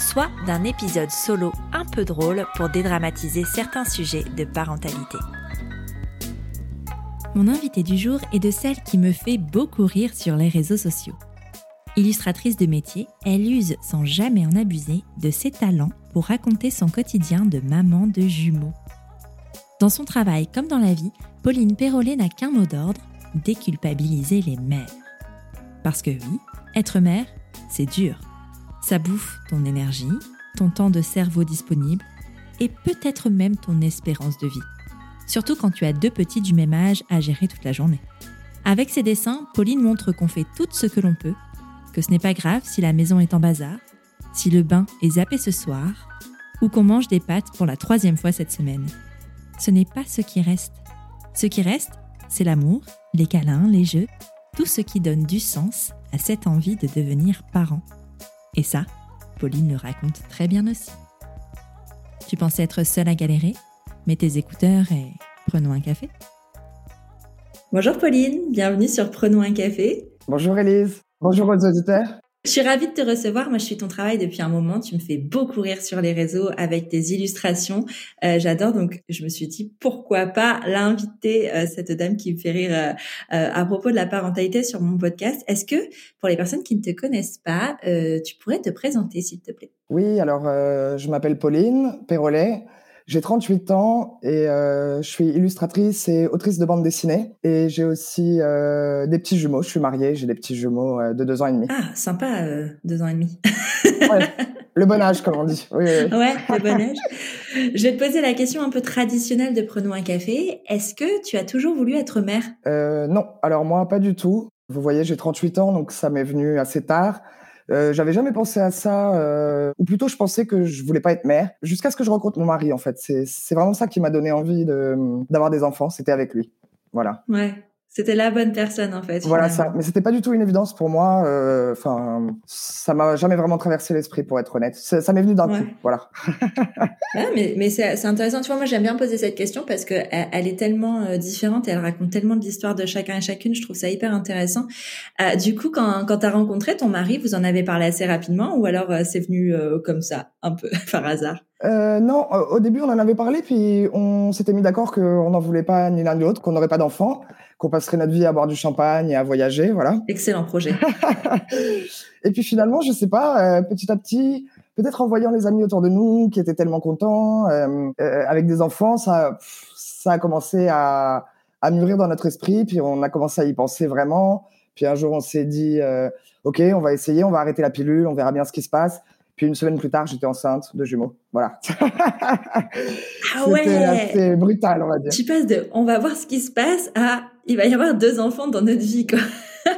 soit d'un épisode solo un peu drôle pour dédramatiser certains sujets de parentalité. Mon invitée du jour est de celle qui me fait beaucoup rire sur les réseaux sociaux. Illustratrice de métier, elle use sans jamais en abuser de ses talents pour raconter son quotidien de maman de jumeaux. Dans son travail comme dans la vie, Pauline Perrollet n'a qu'un mot d'ordre, déculpabiliser les mères. Parce que oui, être mère, c'est dur. Ça bouffe ton énergie, ton temps de cerveau disponible et peut-être même ton espérance de vie. Surtout quand tu as deux petits du même âge à gérer toute la journée. Avec ses dessins, Pauline montre qu'on fait tout ce que l'on peut, que ce n'est pas grave si la maison est en bazar, si le bain est zappé ce soir, ou qu'on mange des pâtes pour la troisième fois cette semaine. Ce n'est pas ce qui reste. Ce qui reste, c'est l'amour, les câlins, les jeux, tout ce qui donne du sens à cette envie de devenir parent. Et ça, Pauline le raconte très bien aussi. Tu pensais être seule à galérer Mets tes écouteurs et prenons un café. Bonjour Pauline, bienvenue sur Prenons un café. Bonjour Elise, bonjour aux auditeurs. Je suis ravie de te recevoir. Moi, je suis ton travail depuis un moment. Tu me fais beaucoup rire sur les réseaux avec tes illustrations. Euh, J'adore. Donc, je me suis dit pourquoi pas l'inviter euh, cette dame qui me fait rire euh, euh, à propos de la parentalité sur mon podcast. Est-ce que pour les personnes qui ne te connaissent pas, euh, tu pourrais te présenter, s'il te plaît? Oui. Alors, je m'appelle Pauline Perrolet. J'ai 38 ans et euh, je suis illustratrice et autrice de bande dessinée. Et j'ai aussi euh, des petits jumeaux. Je suis mariée, j'ai des petits jumeaux euh, de deux ans et demi. Ah, sympa, deux ans et demi. ouais, le bon âge, comme on dit. Oui, oui. Ouais, le bon âge. Je vais te poser la question un peu traditionnelle de Prenons un café. Est-ce que tu as toujours voulu être mère? Non, alors moi, pas du tout. Vous voyez, j'ai 38 ans, donc ça m'est venu assez tard. Euh, j'avais jamais pensé à ça, euh, ou plutôt je pensais que je voulais pas être mère, jusqu'à ce que je rencontre mon mari en fait. C'est vraiment ça qui m'a donné envie d'avoir des enfants, c'était avec lui. Voilà. Ouais. C'était la bonne personne en fait. Voilà ça, mais c'était pas du tout une évidence pour moi. euh, Enfin, ça m'a jamais vraiment traversé l'esprit pour être honnête. Ça, ça m'est venu d'un Ouais. coup, voilà. Ouais, mais mais c'est c'est intéressant. Tu vois, moi j'aime bien poser cette question parce que elle, elle est tellement euh, différente et elle raconte tellement de l'histoire de chacun et chacune. Je trouve ça hyper intéressant. Euh, du coup, quand quand t'as rencontré ton mari, vous en avez parlé assez rapidement ou alors euh, c'est venu euh, comme ça, un peu par hasard? Euh, non, euh, au début on en avait parlé, puis on s'était mis d'accord qu'on n'en voulait pas ni l'un ni l'autre, qu'on n'aurait pas d'enfants, qu'on passerait notre vie à boire du champagne et à voyager, voilà. Excellent projet. et puis finalement, je sais pas, euh, petit à petit, peut-être en voyant les amis autour de nous qui étaient tellement contents, euh, euh, avec des enfants, ça, ça a commencé à, à mûrir dans notre esprit, puis on a commencé à y penser vraiment. Puis un jour, on s'est dit, euh, ok, on va essayer, on va arrêter la pilule, on verra bien ce qui se passe. Puis une semaine plus tard, j'étais enceinte de jumeaux. Voilà. Ah ouais. assez brutal, on va dire. Tu passes de on va voir ce qui se passe à il va y avoir deux enfants dans notre vie quoi.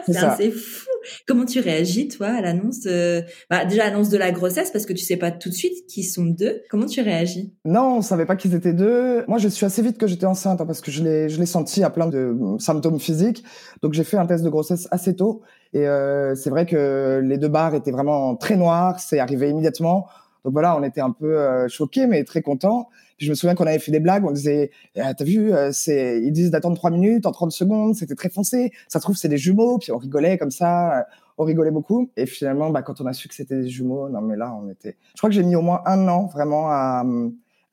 C'est C'est fou. Comment tu réagis toi à l'annonce de... bah, déjà de la grossesse parce que tu sais pas tout de suite qu'ils sont deux. Comment tu réagis? Non, on savait pas qu'ils étaient deux. Moi, je suis assez vite que j'étais enceinte hein, parce que je l'ai, je l'ai senti à plein de euh, symptômes physiques. Donc, j'ai fait un test de grossesse assez tôt. Et euh, c'est vrai que les deux barres étaient vraiment très noires. C'est arrivé immédiatement. Donc voilà, on était un peu euh, choqués, mais très contents. Puis je me souviens qu'on avait fait des blagues. On disait, Ah, t'as vu, euh, c'est, ils disent d'attendre trois minutes, en 30 secondes. C'était très foncé. Ça se trouve, c'est des jumeaux. Puis on rigolait comme ça. euh, On rigolait beaucoup. Et finalement, bah, quand on a su que c'était des jumeaux, non mais là, on était. Je crois que j'ai mis au moins un an vraiment à,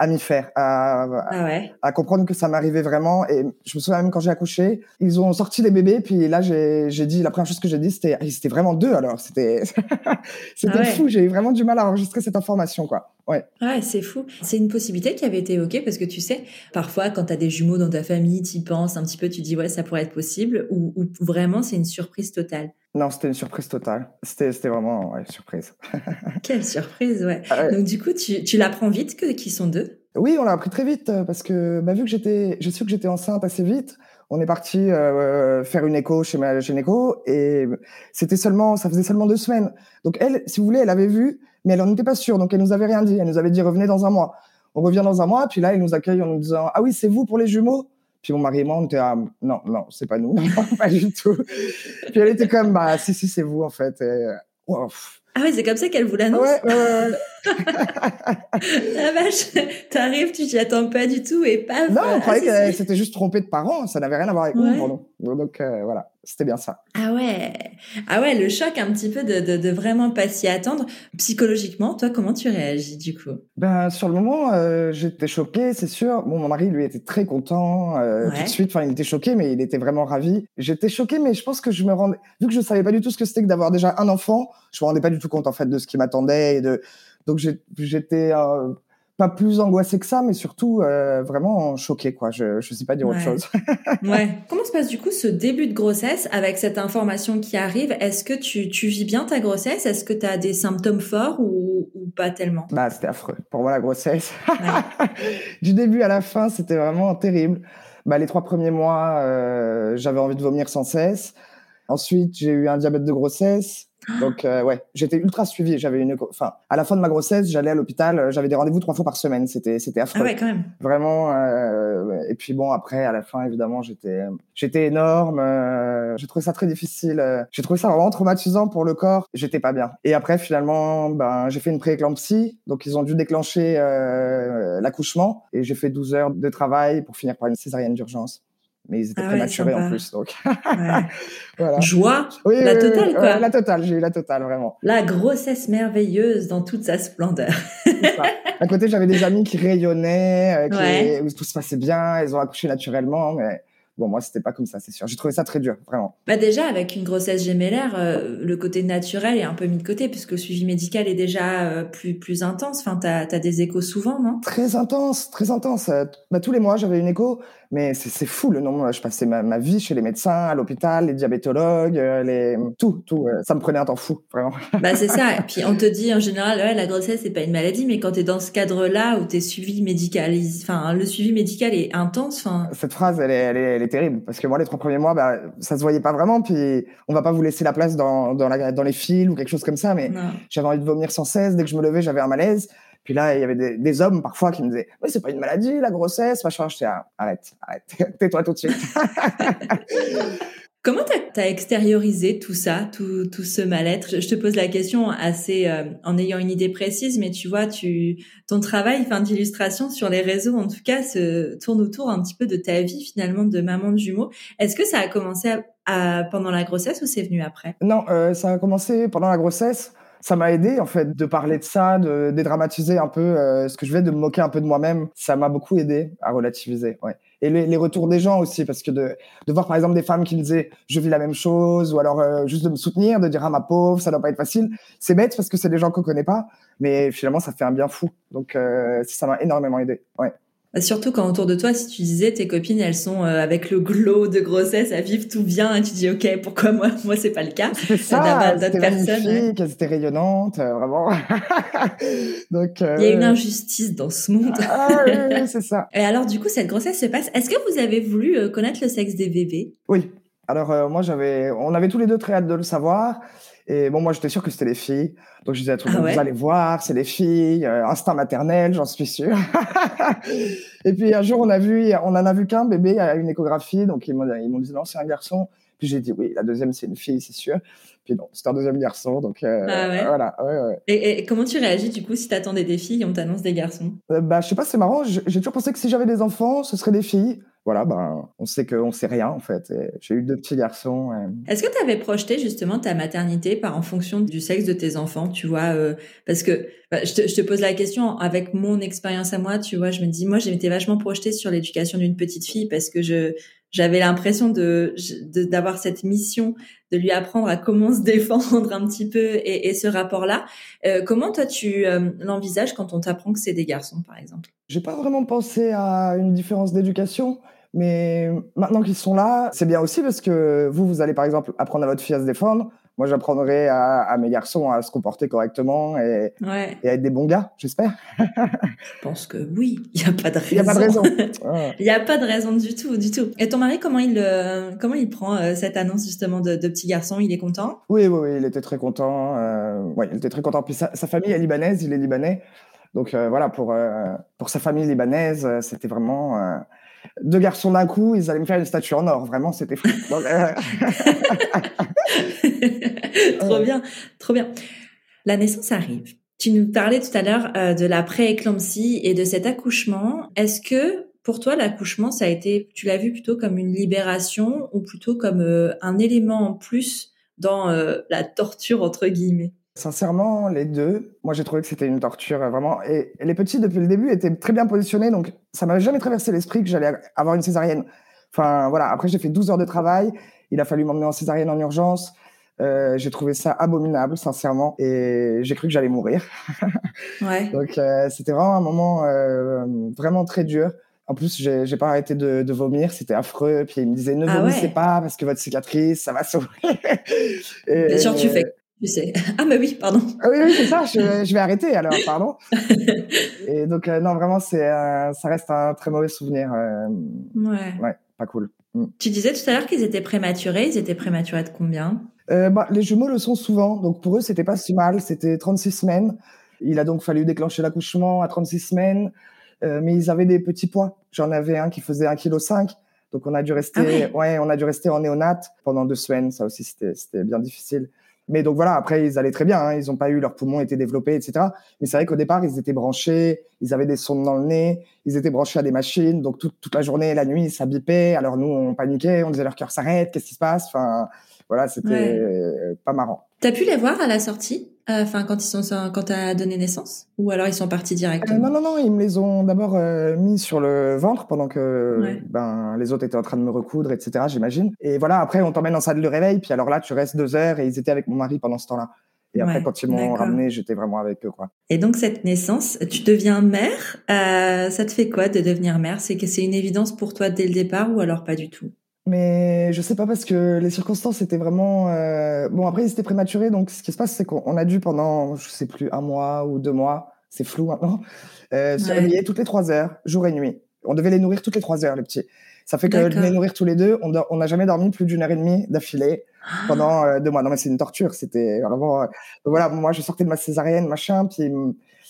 à m'y faire, à, à- Ah ouais. à comprendre que ça m'arrivait vraiment. Et je me souviens même quand j'ai accouché, ils ont sorti les bébés, puis là j'ai j'ai dit la première chose que j'ai dit c'était ah, c'était vraiment deux alors c'était c'était Ah ouais. fou. J'ai eu vraiment du mal à enregistrer cette information quoi. Ouais. Ouais, c'est fou. C'est une possibilité qui avait été évoquée parce que tu sais, parfois quand tu as des jumeaux dans ta famille, tu penses un petit peu, tu dis ouais, ça pourrait être possible ou, ou vraiment c'est une surprise totale? Non, c'était une surprise totale. C'était vraiment ouais, surprise. Quelle surprise, ouais. Ah ouais. Donc du coup, tu, tu l'apprends vite que qu'ils sont deux? Oui, on l'a appris très vite euh, parce que bah, vu que j'étais, j'ai su que j'étais enceinte assez vite. On est parti euh, faire une écho chez ma gynéco et c'était seulement, ça faisait seulement deux semaines. Donc elle, si vous voulez, elle avait vu mais elle n'en était pas sûre, donc elle nous avait rien dit. Elle nous avait dit revenez dans un mois. On revient dans un mois, puis là, elle nous accueille en nous disant ah oui, c'est vous pour les jumeaux? Puis mon mari et moi, on était ah, non, non, c'est pas nous, pas du tout. Puis elle était comme bah si si c'est vous en fait. Et, ah oui, c'est comme ça qu'elle vous l'annonce. Ouais, ouais, ouais. La vache, t'arrives, tu t'y attends pas du tout et pas. Non, on croyait qu'elle s'était juste trompée de parents, ça n'avait rien à voir avec nous. Donc euh, voilà, c'était bien ça. Ah ouais, ah ouais, le choc un petit peu de, de, de vraiment pas s'y attendre. Psychologiquement, toi, comment tu réagis du coup? Ben sur le moment, euh, j'étais choquée, c'est sûr. Bon, mon mari lui était très content euh, tout de suite. Enfin, il était choqué, mais il était vraiment ravi. J'étais choquée, mais je pense que je me rendais, vu que je savais pas du tout ce que c'était que d'avoir déjà un enfant, je me rendais pas du tout compte en fait de ce qui m'attendait et de donc j'étais euh, pas plus angoissée que ça, mais surtout euh, vraiment choquée, quoi. Je ne sais pas dire autre chose. ouais. Comment se passe du coup ce début de grossesse avec cette information qui arrive? Est-ce que tu, tu, vis bien ta grossesse? Est-ce que tu as des symptômes forts ou, ou pas tellement? Bah, c'était affreux. Pour moi, la grossesse, du début à la fin, c'était vraiment terrible. Bah, les trois premiers mois, euh, j'avais envie de vomir sans cesse. Ensuite, j'ai eu un diabète de grossesse. Donc euh, ouais, j'étais ultra suivie. J'avais une, enfin, à la fin de ma grossesse, j'allais à l'hôpital. Euh, j'avais des rendez-vous trois fois par semaine. C'était, c'était affreux. Ah ouais, quand même. Vraiment. Euh, et puis bon, après, à la fin, évidemment, j'étais, j'étais énorme. Euh, j'ai trouvé ça très difficile. J'ai trouvé ça vraiment traumatisant pour le corps. J'étais pas bien. Et après, finalement, ben, j'ai fait une prééclampsie. Donc ils ont dû déclencher l'accouchement. Et j'ai fait 12 heures de travail pour finir par une césarienne d'urgence mais ils étaient ah prématurés en plus. Donc, voilà. Joie, la totale, quoi. la totale, j'ai eu la totale, vraiment. La grossesse merveilleuse dans toute sa splendeur. ça. À côté, j'avais des amis qui rayonnaient, euh, où tout se passait bien, ils ont accouché naturellement, mais Bon, moi, c'était pas comme ça, c'est sûr. J'ai trouvé ça très dur, vraiment. Bah déjà, avec une grossesse gémellaire, euh, le côté naturel est un peu mis de côté, puisque le suivi médical est déjà euh, plus plus intense. Enfin, t'as as des échos souvent, non? Très intense, très intense. bah, tous les mois, j'avais une écho, mais c'est fou le nombre. Je passais ma, ma, vie chez les médecins, à l'hôpital, les diabétologues, euh, les tout, tout. ça me prenait un temps fou, vraiment. Bah c'est ça. Et puis on te dit en général, ouais, la grossesse c'est pas une maladie, mais quand t'es dans ce cadre-là où t'es suivi médical, enfin le suivi médical est intense. Enfin. Cette phrase, elle est, elle est, elle est terrible. Parce que moi les trois premiers mois bah ça se voyait pas vraiment. Puis on va pas vous laisser la place dans dans, la, dans les fils ou quelque chose comme ça mais j'avais envie de vomir sans cesse. Dès que je me levais j'avais un malaise. Puis là il y avait des, des hommes parfois qui me disaient mais c'est pas une maladie la grossesse machin j'étais ah, arrête arrête. Tais-toi tout de suite Comment tu as, extériorisé tout ça, tout, tout ce mal-être? Je te pose la question assez euh, en ayant une idée précise, mais tu vois, tu, ton travail d'illustration sur les réseaux, en tout cas, se tourne autour un petit peu de ta vie finalement de maman de jumeaux. Est-ce que ça a commencé à, pendant la grossesse ou c'est venu après? Non, euh, ça a commencé pendant la grossesse ça m'a aidé en fait de parler de ça, de dédramatiser un peu euh, ce que je vais, de me moquer un peu de moi-même. Ça m'a beaucoup aidé à relativiser. Ouais. Et les, les, retours des gens aussi, parce que de, de voir par exemple des femmes qui me disaient je vis la même chose, ou alors euh, juste de me soutenir, de dire ah ma pauvre, ça doit pas être facile. C'est bête parce que c'est des gens qu'on connaît pas, mais finalement ça fait un bien fou. Donc euh, ça m'a énormément aidé. Ouais. Bah, surtout quand autour de toi, si tu disais tes copines, elles sont euh, avec le glow de grossesse à vivre tout bien, et tu dis ok, pourquoi moi, moi c'est pas le cas? C'est ça. D'autres personnes. Ouais. Elles étaient rayonnantes, euh, vraiment. Donc. Euh... Il y a une injustice dans ce monde. ah oui, c'est ça. Et alors du coup, cette grossesse se passe. Est-ce que vous avez voulu euh, connaître le sexe des bébés? Oui. Alors moi j'avais, on avait tous les deux très hâte de le savoir. Et bon, moi, j'étais sûr que c'était les filles. Donc, je disais à tout le ah vous allez voir, c'est les filles, euh, instinct maternel, j'en suis sûr. et puis, un jour, on a vu, on en a vu qu'un bébé à une échographie. Donc, ils m'ont dit, non, c'est un garçon. Puis, j'ai dit, oui, la deuxième, c'est une fille, c'est sûr. Puis, non, c'est un deuxième garçon. Donc, euh, ah voilà. Ouais, ouais. Et, et, comment tu réagis, du coup, si t'attendais des filles et on t'annonce des garçons? Euh, bah, je sais pas, c'est marrant. J'ai toujours pensé que si j'avais des enfants, ce seraient des filles voilà, ben, on sait qu'on sait rien en fait. J'ai eu deux petits garçons. Est-ce que tu avais projeté justement ta maternité par en fonction du sexe de tes enfants, tu vois euh, Parce que bah, je, te, je, te, pose la question avec mon expérience à moi, tu vois, je me dis, moi, j'étais vachement projetée sur l'éducation d'une petite fille parce que je j'avais l'impression de d'avoir cette mission de lui apprendre à comment se défendre un petit peu et, et ce rapport-là. Euh, comment toi tu euh, l'envisages quand on t'apprend que c'est des garçons, par exemple? J'ai pas vraiment pensé à une différence d'éducation. Mais maintenant qu'ils sont là, c'est bien aussi parce que vous, vous allez par exemple apprendre à votre fille à se défendre. Moi, j'apprendrai à, mes garçons à se comporter correctement et, et à être des bons gars, j'espère. Je pense que oui, il n'y a pas de raison. Il n'y a pas de raison. Il n'y a pas de raison du tout, du tout. Et ton mari, comment il, euh, comment il prend euh, cette annonce justement de, de, petit garçon? Il est content? Oui, oui, oui, il était très content. Euh, ouais, il était très content. Puis sa, sa, famille est libanaise, il est libanais. Donc euh, voilà, pour, pour sa famille libanaise, c'était vraiment deux garçons d'un coup, ils allaient me faire une statue en or. Vraiment, c'était fou. trop bien, trop bien. La naissance arrive. Tu nous parlais tout à l'heure euh, de la pré-éclampsie et de cet accouchement. Est-ce que pour toi, l'accouchement, ça a été, tu l'as vu plutôt comme une libération ou plutôt comme euh, un élément en plus dans euh, la torture entre guillemets? Sincèrement, les deux. Moi, j'ai trouvé que c'était une torture vraiment. Et les petits, depuis le début, étaient très bien positionnés, donc ça m'avait jamais traversé l'esprit que j'allais avoir une césarienne. Enfin, voilà. Après, j'ai fait 12 heures de travail. Il a fallu m'emmener en césarienne en urgence. Euh, j'ai trouvé ça abominable, sincèrement, et j'ai cru que j'allais mourir. ouais. Donc euh, c'était vraiment un moment euh, vraiment très dur. En plus, j'ai pas arrêté de, de vomir, c'était affreux. Puis il me disait ne ah vomissez pas parce que votre cicatrice, ça va s'ouvrir. Bien sûr, tu fais. Tu sais. Ah mais oui, pardon. Ah oui, oui c'est ça. Je, je, vais arrêter alors, pardon. et donc euh, non, vraiment, c'est ça reste un très mauvais souvenir. ouais. Ouais, pas cool. Mm. Tu disais tout à l'heure qu'ils étaient prématurés. Ils étaient prématurés de combien? Euh, bah, Les jumeaux le sont souvent. Donc pour eux, c'était pas si mal. C'était 36 semaines. Il a donc fallu déclencher l'accouchement à 36 semaines. Euh, mais ils avaient des petits poids. J'en avais un qui faisait 1,5 kg. Donc on a dû rester, ah ouais. on a dû rester en néonat pendant deux semaines. Ça aussi, c'était bien difficile. Mais donc voilà, après, ils allaient très bien. Hein. Ils n'ont pas eu leurs poumons étaient développés, etc. Mais c'est vrai qu'au départ, ils étaient branchés, ils avaient des sondes dans le nez, ils étaient branchés à des machines. Donc toute, toute la journée et la nuit, ça bipait. Alors nous, on paniquait, on disait leur cœur s'arrête, qu'est-ce qui se passe? Enfin, voilà, c'était pas marrant. T'as pu les voir à la sortie? Enfin, quand ils sont, quand t'as donné naissance Ou alors ils sont partis directement? Euh, Non, non, non, ils me les ont d'abord euh, mis sur le ventre pendant que ben les autres étaient en train de me recoudre, etc. J'imagine. Et voilà, après on t'emmène en salle de réveil, puis alors là tu restes deux heures et ils étaient avec mon mari pendant ce temps-là. Et après, quand ils m'ont ramené, j'étais vraiment avec eux, quoi. Et donc, cette naissance, tu deviens mère. ça te fait quoi de devenir mère? C'est que c'est une évidence pour toi dès le départ ou alors pas du tout? Mais je sais pas parce que les circonstances étaient vraiment euh... bon après ils étaient prématurés donc ce qui se passe c'est qu'on a dû pendant je sais plus un mois ou deux mois c'est flou maintenant euh, se réveiller toutes les trois heures jour et nuit. On devait les nourrir toutes les trois heures les petits. Ça fait que les nourrir tous les deux on n'a jamais dormi plus d'une heure et demie d'affilée pendant euh, deux mois. Non mais c'est une torture c'était vraiment euh, voilà moi je sortais de ma césarienne machin puis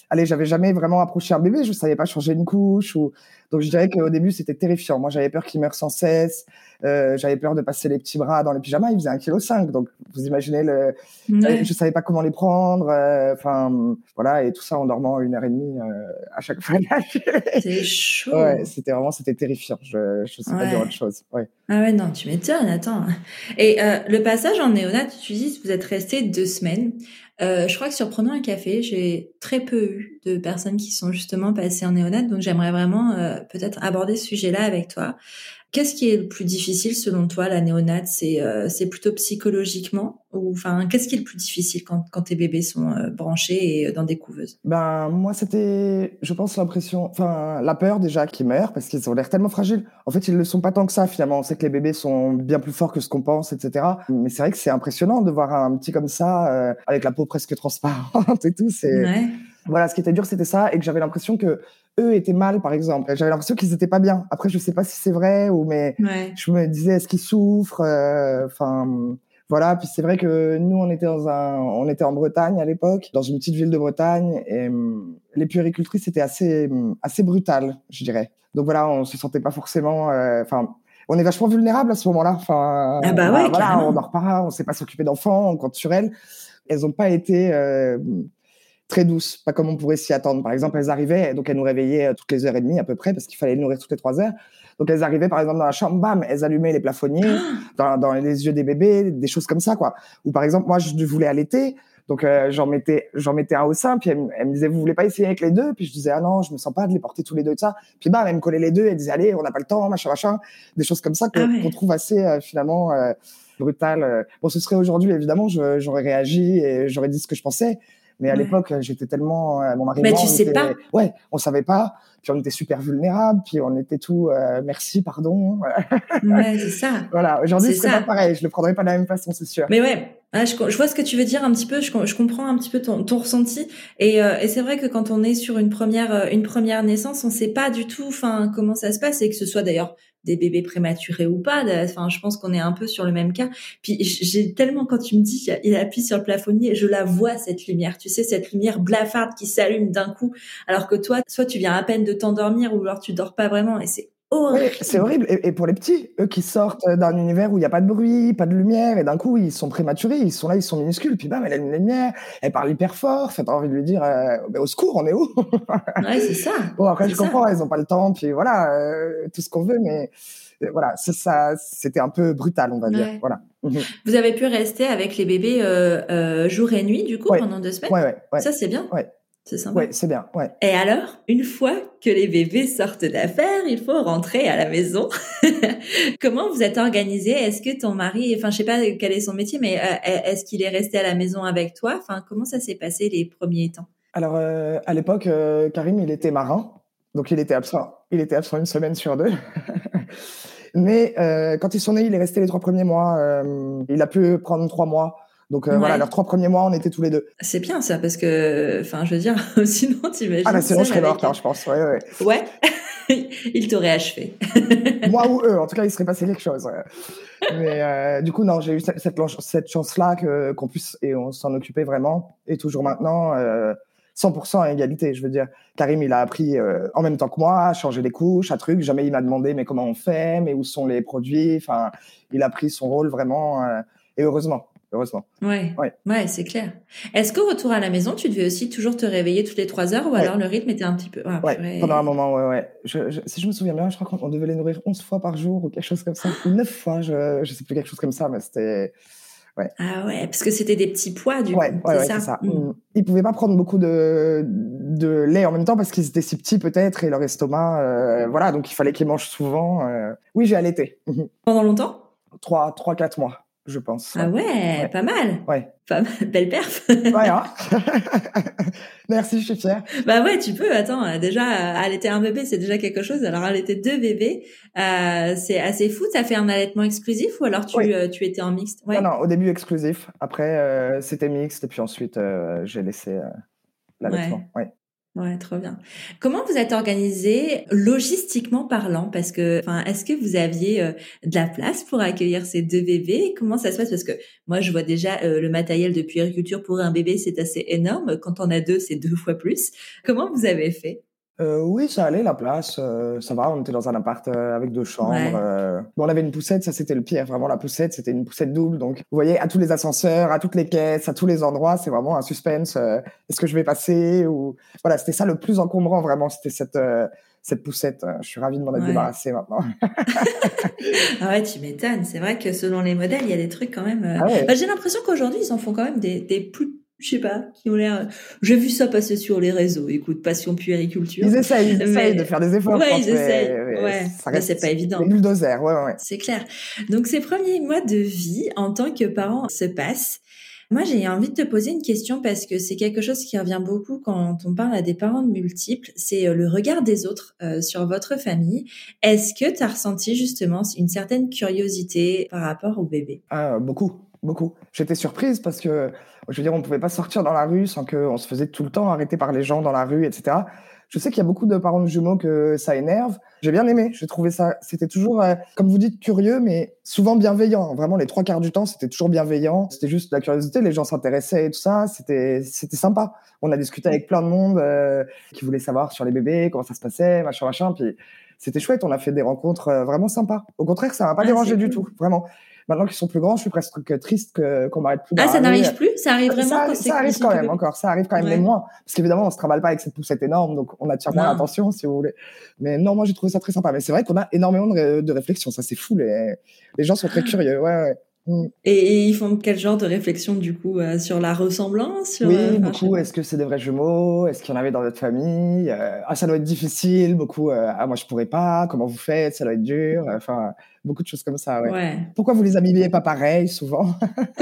allez, j'avais jamais vraiment approché un bébé, je savais pas changer une couche ou donc je dirais qu'au début c'était terrifiant. Moi j'avais peur qu'il meure sans cesse, euh, j'avais peur de passer les petits bras dans les pyjamas, il faisait un kilo cinq, donc vous imaginez le, ouais. je savais pas comment les prendre, euh, enfin voilà et tout ça en dormant une heure et demie euh, à chaque fois. C'est chaud. Ouais, c'était vraiment c'était terrifiant. Je je sais pas dire autre chose. Ouais. Ah ouais non, tu m'étonnes. Attends. Et le passage en néonat, tu dis vous êtes resté deux semaines. Euh, je crois que sur Prenons un café, j'ai très peu eu de personnes qui sont justement passées en néonat, donc j'aimerais vraiment euh, peut-être aborder ce sujet-là avec toi. Qu'est-ce qui est le plus difficile selon toi, la néonate? C'est euh, c'est plutôt psychologiquement ou enfin qu'est-ce qui est le plus difficile quand, quand tes bébés sont euh, branchés et euh, dans des couveuses? Ben moi c'était, je pense l'impression, enfin la peur déjà qu'ils meurent parce qu'ils ont l'air tellement fragiles. En fait ils ne le sont pas tant que ça finalement. On sait que les bébés sont bien plus forts que ce qu'on pense, etc. Mais c'est vrai que c'est impressionnant de voir un petit comme ça avec la peau presque transparente et tout. C'est ouais. voilà ce qui était dur c'était ça et que j'avais l'impression que eux étaient mal, par exemple. J'avais l'impression qu'ils étaient pas bien. Après, je sais pas si c'est vrai ou mais ouais. je me disais est-ce qu'ils souffrent. Euh, enfin, voilà. Puis c'est vrai que nous, on était dans un, on était en Bretagne à l'époque, dans une petite ville de Bretagne, et les puéricultrices étaient assez, assez brutales, je dirais. Donc voilà, on se sentait pas forcément, euh, enfin. on est vachement vulnérable à ce moment-là. Enfin, ah bah ouais, voilà, on dort pas, on sait pas s'occuper d'enfants, on compte sur elles. Elles ont pas été euh, très douces, pas comme on pourrait s'y attendre. Par exemple, elles arrivaient, donc elles nous réveillaient euh, toutes les heures et demie à peu près, parce qu'il fallait les nourrir toutes les trois heures. Donc elles arrivaient par exemple dans la chambre, bam, elles allumaient les plafonniers dans, dans, les yeux des bébés, des choses comme ça, quoi. Ou par exemple, moi, je voulais allaiter, donc euh, j'en mettais, j'en mettais un au sein, puis elle, me disait, vous voulez pas essayer avec les deux? Puis je disais, ah non, je me sens pas de les porter tous les deux de ça. Puis bam, elle me collait les deux, elle disait, allez, on n'a pas le temps, machin, machin, des choses comme ça qu'on ah ouais. trouve assez euh, finalement euh, brutales. Bon, ce serait aujourd'hui, évidemment, j'aurais réagi et j'aurais dit ce que je pensais. Mais à ouais. l'époque, j'étais tellement euh, mon mari. Mais moi, tu sais était, pas. Ouais, on savait pas. Puis on était super vulnérables. Puis on était tout euh, merci, pardon. ouais, c'est ça. Voilà. Aujourd'hui, ce serait pas pareil. Je le prendrais pas de la même façon, c'est sûr. Mais ouais. Ah, je, je, vois ce que tu veux dire un petit peu. Je, je comprends un petit peu ton, ton ressenti. Et, euh, et c'est vrai que quand on est sur une première euh, une première naissance, on sait pas du tout, enfin comment ça se passe et que ce soit d'ailleurs des bébés prématurés ou pas. Enfin, je pense qu'on est un peu sur le même cas. Puis j'ai tellement quand tu me dis il appuie sur le plafonnier, je la vois cette lumière. Tu sais cette lumière blafarde qui s'allume d'un coup, alors que toi, soit tu viens à peine de t'endormir ou alors tu dors pas vraiment et c'est c'est horrible. Et, pour les petits, eux qui sortent d'un univers où il n'y a pas de bruit, pas de lumière, et d'un coup, ils sont prématurés, ils sont là, ils sont minuscules, puis bam, elle a une lumière, elle parle hyper fort, t'as envie de lui dire, euh, au secours, on est où? Ouais, c'est ça. Bon, après, je comprends, ils n'ont pas le temps, puis voilà, euh, tout ce qu'on veut, mais euh, voilà, ça, c'était un peu brutal, on va dire. Voilà. Mhm. Vous avez pu rester avec les bébés jour et nuit, du coup, pendant deux semaines? Ouais, ouais, Ça, c'est bien. Ouais. C'est sympa. Oui, c'est bien. Ouais. Et alors, une fois que les bébés sortent d'affaires, il faut rentrer à la maison. Comment vous êtes organisé? Est-ce que ton mari, enfin, je sais pas quel est son métier, mais euh, est-ce qu'il est resté à la maison avec toi? Enfin, comment ça s'est passé les premiers temps? Alors, euh, à l'époque, euh, Karim, il était marin, donc il était absent. Il était absent une semaine sur deux. mais quand ils sont nés, il est resté les trois premiers mois. il a pu prendre trois mois donc euh, voilà, leurs trois premiers mois, on était tous les deux. C'est bien ça, parce que, enfin, je veux dire, sinon, t'imagines. Ah, bah, sinon, je serais mort, hein, je pense. Ouais, ouais. Ouais. il t'aurait achevé. Moi ou eux, en tout cas, il serait passé quelque chose. Mais euh, du coup, non, j'ai eu cette, cette, chance-là qu'on puisse, et on s'en occupait vraiment, et toujours maintenant, euh, 100% à égalité. Je veux dire, Karim, il a appris euh, en même temps que moi à changer les couches, à trucs. Jamais il m'a demandé, mais comment on fait, mais où sont les produits? Enfin, il a pris son rôle vraiment, euh, et heureusement heureusement. Ouais, ouais, c'est clair. Est-ce qu'au retour à la maison, tu devais aussi toujours te réveiller toutes les trois heures ou alors le rythme était un petit peu... Ah, ouais, pendant un moment, ouais, ouais. Je, si je me souviens bien, je crois qu'on devait les nourrir 11 fois par jour ou quelque chose comme ça, ou 9 fois, je, je sais plus, quelque chose comme ça, mais c'était... Ouais. Ah ouais, parce que c'était des petits poids du coup, c'est ça, ça. Mm. Ils pouvaient pas prendre beaucoup de, de lait en même temps parce qu'ils étaient si petits peut-être et leur estomac, euh, voilà, donc il fallait qu'ils mangent souvent. Euh. Oui, j'ai allaité. Pendant longtemps? Trois, trois, quatre mois je pense. Ah ouais, pas mal. Ouais. Pas mal. Belle perf. ouais, hein. Merci, je suis fière. Bah ouais, tu peux. Attends, euh, déjà, euh, allaiter un bébé, c'est déjà quelque chose. Alors, allaiter deux bébés, euh, c'est assez fou. Ça fait un allaitement exclusif ou alors tu, tu étais en mixte? Ouais. Non, non, au début exclusif. Après, c'était mixte et puis ensuite, j'ai laissé l'allaitement. Ouais. Ouais, trop bien. Comment vous êtes organisé logistiquement parlant? Parce que, enfin, est-ce que vous aviez euh, de la place pour accueillir ces deux bébés? Comment ça se passe? Parce que moi, je vois déjà euh, le matériel de puériculture pour un bébé, c'est assez énorme. Quand on a deux, c'est deux fois plus. Comment vous avez fait? Euh, oui, ça allait, la place, euh, ça va. On était dans un appart euh, avec deux chambres. Euh. Bon, on avait une poussette, ça c'était le pire. Vraiment, la poussette, c'était une poussette double. Donc, vous voyez, à tous les ascenseurs, à toutes les caisses, à tous les endroits, c'est vraiment un suspense. Est-ce que je vais passer ou voilà, c'était ça le plus encombrant vraiment. C'était cette cette poussette. Je suis ravie de m'en être débarrassée maintenant. ah ouais, tu m'étonnes. C'est vrai que selon les modèles, il y a des trucs quand même. Ah bah, J'ai l'impression qu'aujourd'hui, ils en font quand même des, des plus je sais pas, qui ont l'air. J'ai vu ça passer sur les réseaux. Écoute, passion puériculture. Ils essayent, ils essayent de faire des efforts. Ouais, ils essayent. ouais, mais c'est pas évident. Bulldozer, ouais, ouais. C'est clair. Donc ces premiers mois de vie en tant que parent se passent. Moi, j'ai envie de te poser une question parce que c'est quelque chose qui revient beaucoup quand on parle à des parents multiples. C'est euh, le regard des autres euh, sur votre famille. Est-ce que tu as ressenti justement une certaine curiosité par rapport au bébé? Ah, Beaucoup beaucoup. J'étais surprise parce que, je veux dire, on pouvait pas sortir dans la rue sans qu'on se faisait tout le temps arrêter par les gens dans la rue, etc. Je sais qu'il y a beaucoup de parents de jumeaux que ça énerve. J'ai bien aimé. J'ai trouvé ça, c'était toujours, euh, comme vous dites, curieux, mais souvent bienveillant. Vraiment, les trois quarts du temps, c'était toujours bienveillant. C'était juste la curiosité. Les gens s'intéressaient et tout ça. C'était, c'était sympa. On a discuté avec plein de monde euh, qui voulait savoir sur les bébés, comment ça se passait, machin, machin. Puis c'était chouette. On a fait des rencontres euh, vraiment sympas. Au contraire, ça m'a pas ah, dérangé du tout. Vraiment. Maintenant qu'ils sont plus grands, je suis presque triste qu'on m'arrête plus. Ah, ça n'arrive plus? Ça arrive vraiment ça, quand Ça arrive quand même encore. Ça arrive quand même, mais moins. Parce qu'évidemment, on se travaille pas avec cette poussette énorme, donc on attire moins l'attention, si vous voulez. Mais non, moi, j'ai trouvé ça très sympa. Mais c'est vrai qu'on a énormément de, de réflexions. Ça, c'est fou. Les, les gens sont très curieux. Ouais, ouais. Mm. Et, ils font quel genre de réflexion du coup euh, sur la ressemblance Oui, euh, beaucoup. Est-ce que c'est des vrais jumeaux? Est-ce qu'il y en avait dans votre famille? Euh, Ah, ça doit être difficile. Beaucoup. ah, moi je pourrais pas. Comment vous faites? Ça doit être dur. Enfin, beaucoup de choses comme ça. Ouais. Pourquoi vous les habillez pas pareil souvent?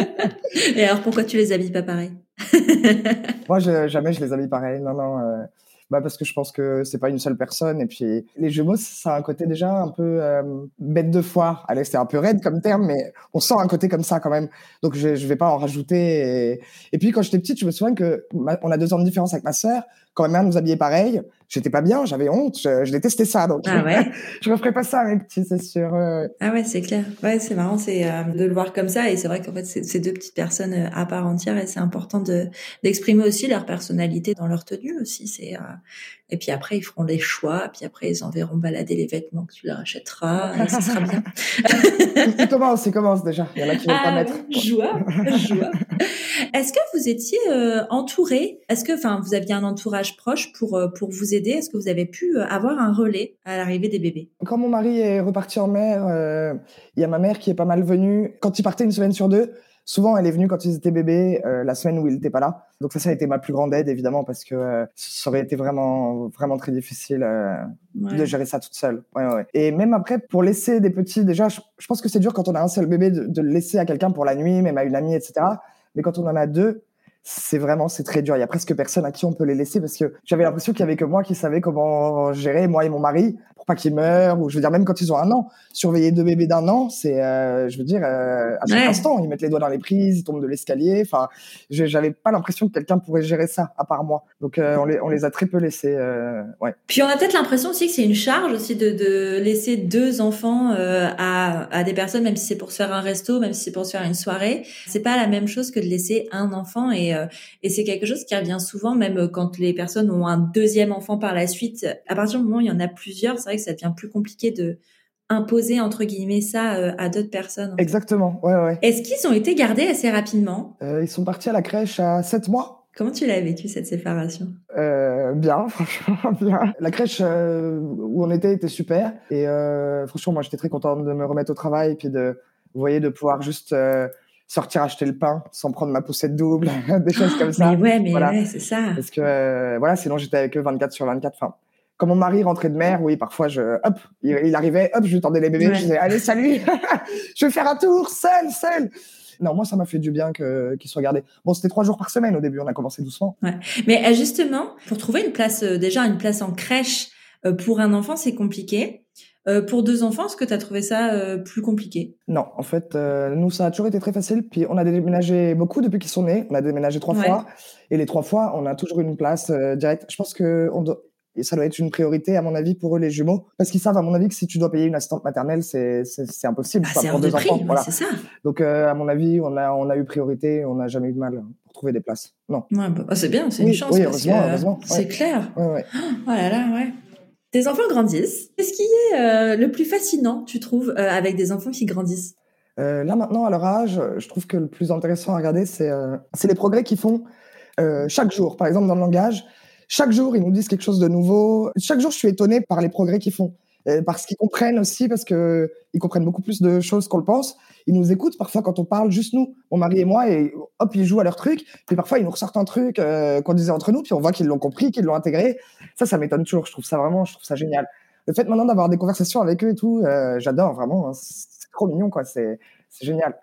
Et alors pourquoi tu les habilles pas pareil? Moi, je, jamais je les habille pareil. Non, non. Bah parce que je pense que c'est pas une seule personne. Et puis les jumeaux ça a un côté déjà un peu euh, bête de foire allez c'est un peu raide comme terme mais on sent un côté comme ça quand même. Donc je, je vais pas en rajouter. Et, puis quand j'étais petite je me souviens que on a deux ans de différence avec ma sœur quand ma mère nous habillait pareil j'étais pas bien j'avais honte je, détestais ça donc ah ouais? je referais pas ça à mes petits c'est sûr ah ouais c'est clair ouais c'est marrant c'est euh, de le voir comme ça et c'est vrai qu'en fait c'est deux petites personnes euh, à part entière et c'est important de d'exprimer aussi leur personnalité dans leur tenue aussi c'est et puis après, ils feront les choix. Puis après, ils enverront balader les vêtements que tu leur achèteras. Et ça sera bien. c'est commence, c'est commence déjà. Il y en a qui vont pas ah, mettre. Joie, joie. Est-ce que vous étiez euh, entouré? Est-ce que, enfin, vous aviez un entourage proche pour euh, pour vous aider? Est-ce que vous avez pu euh, avoir un relais à l'arrivée des bébés? Quand mon mari est reparti en mer, il y a ma mère qui est pas mal venue. Quand il partait une semaine sur deux, Souvent, elle est venue quand ils étaient bébés, euh, la semaine où il n'était pas là. Donc ça, ça a été ma plus grande aide, évidemment, parce que euh, ça aurait été vraiment, vraiment très difficile euh, de gérer ça toute seule. Ouais, ouais. Et même après, pour laisser des petits, déjà, je, pense que c'est dur quand on a un seul bébé de, de le laisser à quelqu'un pour la nuit, même à une amie, etc. Mais quand on en a deux, c'est vraiment c'est très dur. Il y a presque personne à qui on peut les laisser parce que j'avais l'impression qu'il y avait que moi qui savais comment gérer moi et mon mari pas qu'ils meurent, ou je veux dire, même quand ils ont un an, surveiller deux bébés d'un an, c'est, euh, je veux dire, euh, à chaque instant, ils mettent les doigts dans les prises, ils tombent de l'escalier. Enfin, j'avais pas l'impression que quelqu'un pourrait gérer ça, à part moi. Donc, euh, on, les, on les a très peu laissés. ouais. Puis, on a peut-être l'impression aussi que c'est une charge aussi de, de laisser deux enfants à, à des personnes, même si c'est pour se faire un resto, même si c'est pour se faire une soirée. C'est pas la même chose que de laisser un enfant et, et c'est quelque chose qui revient souvent, même quand les personnes ont un deuxième enfant par la suite. À partir du moment où il y en a plusieurs, c'est vrai ça devient plus compliqué de imposer entre guillemets ça euh, à d'autres personnes. Exactement, ouais, ouais. Est-ce qu'ils ont été gardés assez rapidement? Euh, Ils sont partis à la crèche à 7 mois. Comment tu l'as vécu cette séparation? Euh, Bien, franchement bien. La crèche où on était était super et franchement moi j'étais très contente de me remettre au travail et puis de, vous voyez, de pouvoir juste sortir acheter le pain sans prendre ma poussette double, des choses comme ça. Mais ouais, mais ouais, c'est ça. Parce que voilà, sinon j'étais avec eux 24 sur 24. Enfin, quand mon mari rentrait de mer, oui, parfois, je, hop, il, arrivait, hop, je tendais les bébés, je disais, allez, salut, je vais faire un tour, seul, seul. Non, moi, ça m'a fait du bien que, qu'ils soient gardés. Bon, c'était trois jours par semaine au début, on a commencé doucement. Ouais. Mais euh, justement, pour trouver une place, euh, déjà une place en crèche euh, pour un enfant, c'est compliqué. Pour deux enfants, est-ce que tu as trouvé ça plus compliqué? Non, en fait, nous, ça a toujours été très facile. Puis on a déménagé beaucoup depuis qu'ils sont nés. On a déménagé trois fois. Et les trois fois, on a toujours une place directe. Je pense que on doit, et ça doit être une priorité, à mon avis, pour eux, les jumeaux. Parce qu'ils savent, à mon avis, que si tu dois payer une assistante maternelle, c'est, impossible. Bah, c'est pour deux enfants. Voilà. C'est ça. Donc, euh, à mon avis, on a, on a eu priorité, on n'a jamais eu de mal pour trouver des places. Non. Ouais, bah, c'est bien, c'est une chance. Oui, heureusement, heureusement. C'est clair. Oh là là, ouais. Tes enfants grandissent. Qu'est-ce qui est euh, le plus fascinant, tu trouves, euh, avec des enfants qui grandissent? Euh, Là, maintenant, à leur âge, je trouve que le plus intéressant à regarder, c'est, les progrès qu'ils font chaque jour. Par exemple, dans le langage, chaque jour, ils nous disent quelque chose de nouveau. Chaque jour, je suis étonnée par les progrès qu'ils font. Parce qu'ils comprennent aussi, parce que ils comprennent beaucoup plus de choses qu'on le pense. Ils nous écoutent parfois quand on parle juste nous, mon mari et moi, et hop, ils jouent à leur truc. Puis parfois, ils nous ressortent un truc euh, qu'on disait entre nous, puis on voit qu'ils l'ont compris, qu'ils l'ont intégré. Ça, ça m'étonne toujours. Je trouve ça vraiment, je trouve ça génial. Le fait maintenant d'avoir des conversations avec eux et tout, euh, j'adore vraiment. Hein. C'est trop mignon, quoi. C'est c'est génial.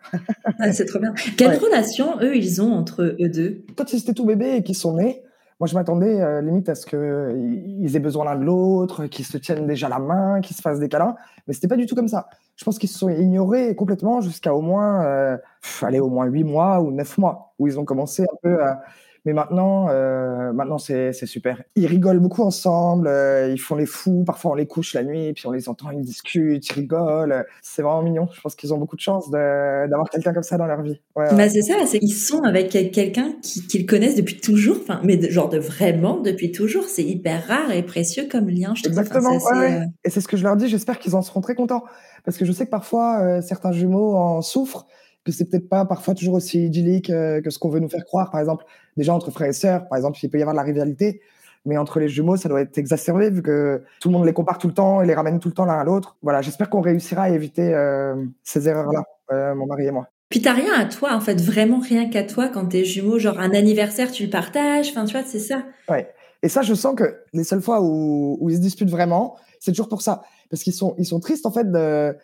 ah, c'est trop bien. Quelle relation eux ils ont entre eux deux? Quand ils étaient tout bébés et qu'ils sont nés, moi, je m'attendais euh, limite à ce qu'ils aient besoin l'un de l'autre, qu'ils se tiennent déjà la main, qu'ils se fassent des câlins. Mais c'était pas du tout comme ça. Je pense qu'ils se sont ignorés complètement jusqu'à au moins, euh, allez, au moins huit mois ou neuf mois, où ils ont commencé un peu à, mais maintenant, euh, maintenant c'est super. Ils rigolent beaucoup ensemble, euh, ils font les fous. Parfois, on les couche la nuit, puis on les entend, ils discutent, ils rigolent. C'est vraiment mignon. Je pense qu'ils ont beaucoup de chance d'avoir quelqu'un comme ça dans leur vie. Ouais, bah c'est ça, c'est qu'ils sont avec quelqu'un qu'ils connaissent depuis toujours, enfin, mais genre de vraiment depuis toujours. C'est hyper rare et précieux comme lien. Je trouve. Exactement. ouais, euh, Et c'est ce que je leur dis. J'espère qu'ils en seront très contents, parce que je sais que parfois euh, certains jumeaux en souffrent que c'est peut-être pas parfois toujours aussi idyllique euh, que ce qu'on veut nous faire croire. Par exemple, déjà entre frères et sœurs, par exemple, il peut y avoir de la rivalité, mais entre les jumeaux, ça doit être exacerbé vu que tout le monde les compare tout le temps et les ramène tout le temps l'un à l'autre. Voilà, j'espère qu'on réussira à éviter euh, ces erreurs-là, euh, mon mari et moi. Puis t'as rien à toi, en fait, vraiment rien qu'à toi quand t'es jumeaux, genre un anniversaire, tu le partages, enfin, tu vois, c'est ça. Ouais. Et ça, je sens que les seules fois où, où ils se disputent vraiment, c'est toujours pour ça. Parce qu'ils sont, ils sont tristes, en fait, de,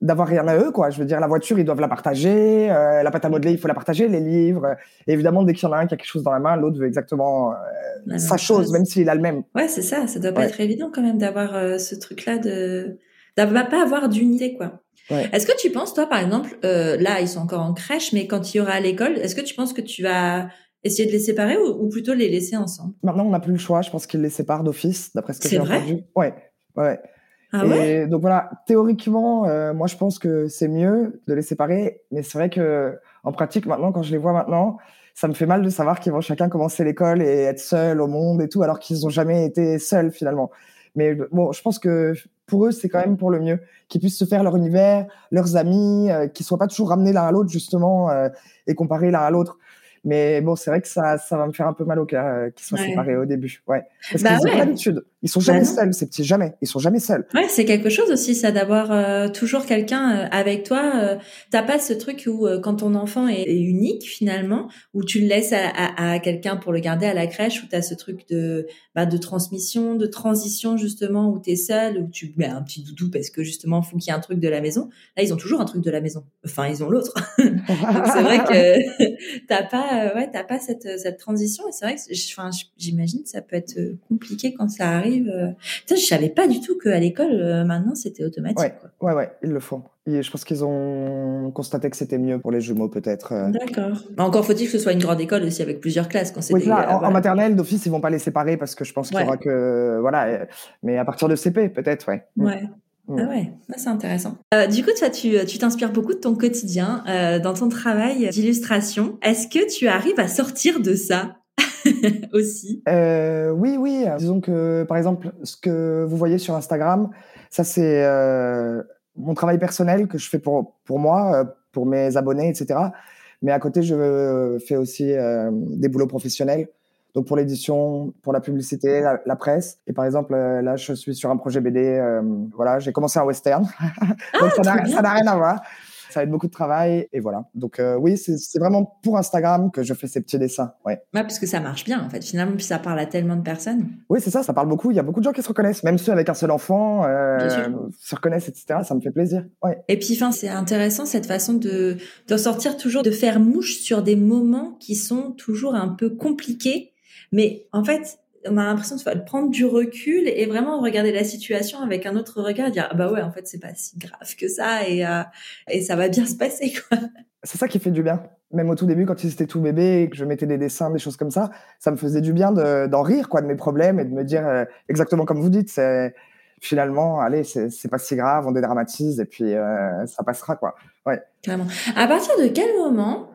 d'avoir rien à eux, quoi. Je veux dire, la voiture, ils doivent la partager, euh, la pâte à modeler, il faut la partager, les livres. Et évidemment, dès qu'il y en a un qui a quelque chose dans la main, l'autre veut exactement euh, sa chose, même s'il a le même. Ouais, c'est ça. Ça doit pas être évident quand même d'avoir euh, ce truc-là de, d'avoir pas avoir d'unité, quoi. Ouais. Est-ce que tu penses, toi, par exemple, là, ils sont encore en crèche, mais quand il y aura à l'école, est-ce que tu penses que tu vas essayer de les séparer ou, plutôt les laisser ensemble? Maintenant, on n'a plus le choix. Je pense qu'ils les séparent d'office, d'après ce que j'ai entendu. Ouais, ouais. Ah et donc voilà, théoriquement, euh, moi je pense que c'est mieux de les séparer, mais c'est vrai que en pratique maintenant, quand je les vois maintenant, ça me fait mal de savoir qu'ils vont chacun commencer l'école et être seuls au monde et tout, alors qu'ils n'ont jamais été seuls finalement. Mais bon, je pense que pour eux, c'est quand même pour le mieux, qu'ils puissent se faire leur univers, leurs amis, euh, qu'ils soient pas toujours ramenés l'un à l'autre justement euh, et comparés l'un à l'autre. Mais bon, c'est vrai que ça, ça va me faire un peu mal au cœur euh, qu'ils soient séparés au début. Ouais. Parce bah qu'ils ouais. l'habitude. Ils sont jamais bah seuls, ces petits, jamais. Ils sont jamais seuls. Ouais, c'est quelque chose aussi, ça, d'avoir euh, toujours quelqu'un euh, avec toi. Euh, T'as pas ce truc où, quand ton enfant est, unique, finalement, où tu le laisses à, à, à quelqu'un pour le garder à la crèche, où t'as ce truc de, bah, de transmission, de transition, justement, où t'es seul, où tu mets un petit doudou parce que, justement, faut qu'il y ait un truc de la maison. Là, ils ont toujours un truc de la maison. Enfin, ils ont l'autre. c'est vrai que t'as pas, ouais, t'as pas cette, cette transition. Et c'est vrai que, enfin, j'imagine que ça peut être compliqué quand ça arrive euh... je savais pas du tout qu'à l'école, euh, maintenant, c'était automatique. Ouais, ouais, ouais, ils le font. Et je pense qu'ils ont constaté que c'était mieux pour les jumeaux, peut-être. Euh. D'accord. Encore faut-il que ce soit une grande école aussi avec plusieurs classes quand oui, là, en, maternelle, d'office, ils vont pas les séparer parce que je pense qu'il y aura que voilà. Mais à partir de CP, peut-être, ouais. Mm. Ouais. Ah ouais, c'est intéressant. Euh, du coup, toi, tu tu t'inspires beaucoup de ton quotidien euh, dans ton travail d'illustration. Est-ce que tu arrives à sortir de ça aussi? Euh, Oui, oui. Disons que, par exemple, ce que vous voyez sur Instagram, ça c'est euh, mon travail personnel que je fais pour, pour moi, euh, pour mes abonnés, etc. Mais à côté, je fais aussi euh, des boulots professionnels. Donc pour l'édition, pour la publicité, la, presse. Et par exemple, euh, là, je suis sur un projet BD. Euh, voilà, j'ai commencé un western. Ah, ça n'a rien à voir ça va être beaucoup de travail et voilà. Donc euh, oui, c'est vraiment pour Instagram que je fais ces petits dessins. Ouais. ouais. parce que ça marche bien en fait. Finalement, puis ça parle à tellement de personnes. Oui, c'est ça, ça parle beaucoup. Il y a beaucoup de gens qui se reconnaissent, même ceux avec un seul enfant se reconnaissent, etc. Ça me fait plaisir. Ouais. Et puis, enfin, c'est intéressant cette façon de d'en sortir toujours, de faire mouche sur des moments qui sont toujours un peu compliqués. Mais en fait, on a l'impression de prendre du recul et vraiment regarder la situation avec un autre regard, dire ah bah ouais en fait c'est pas si grave que ça et euh, et ça va bien se passer quoi. C'est ça qui fait du bien. Même au tout début quand ils étaient tout bébés et que je mettais des dessins, des choses comme ça, ça me faisait du bien d'en rire quoi de mes problèmes et de me dire euh, exactement comme vous dites, c'est finalement allez c'est pas si grave, on dédramatise et puis euh, ça passera quoi. Ouais. Carrément. À partir de quel moment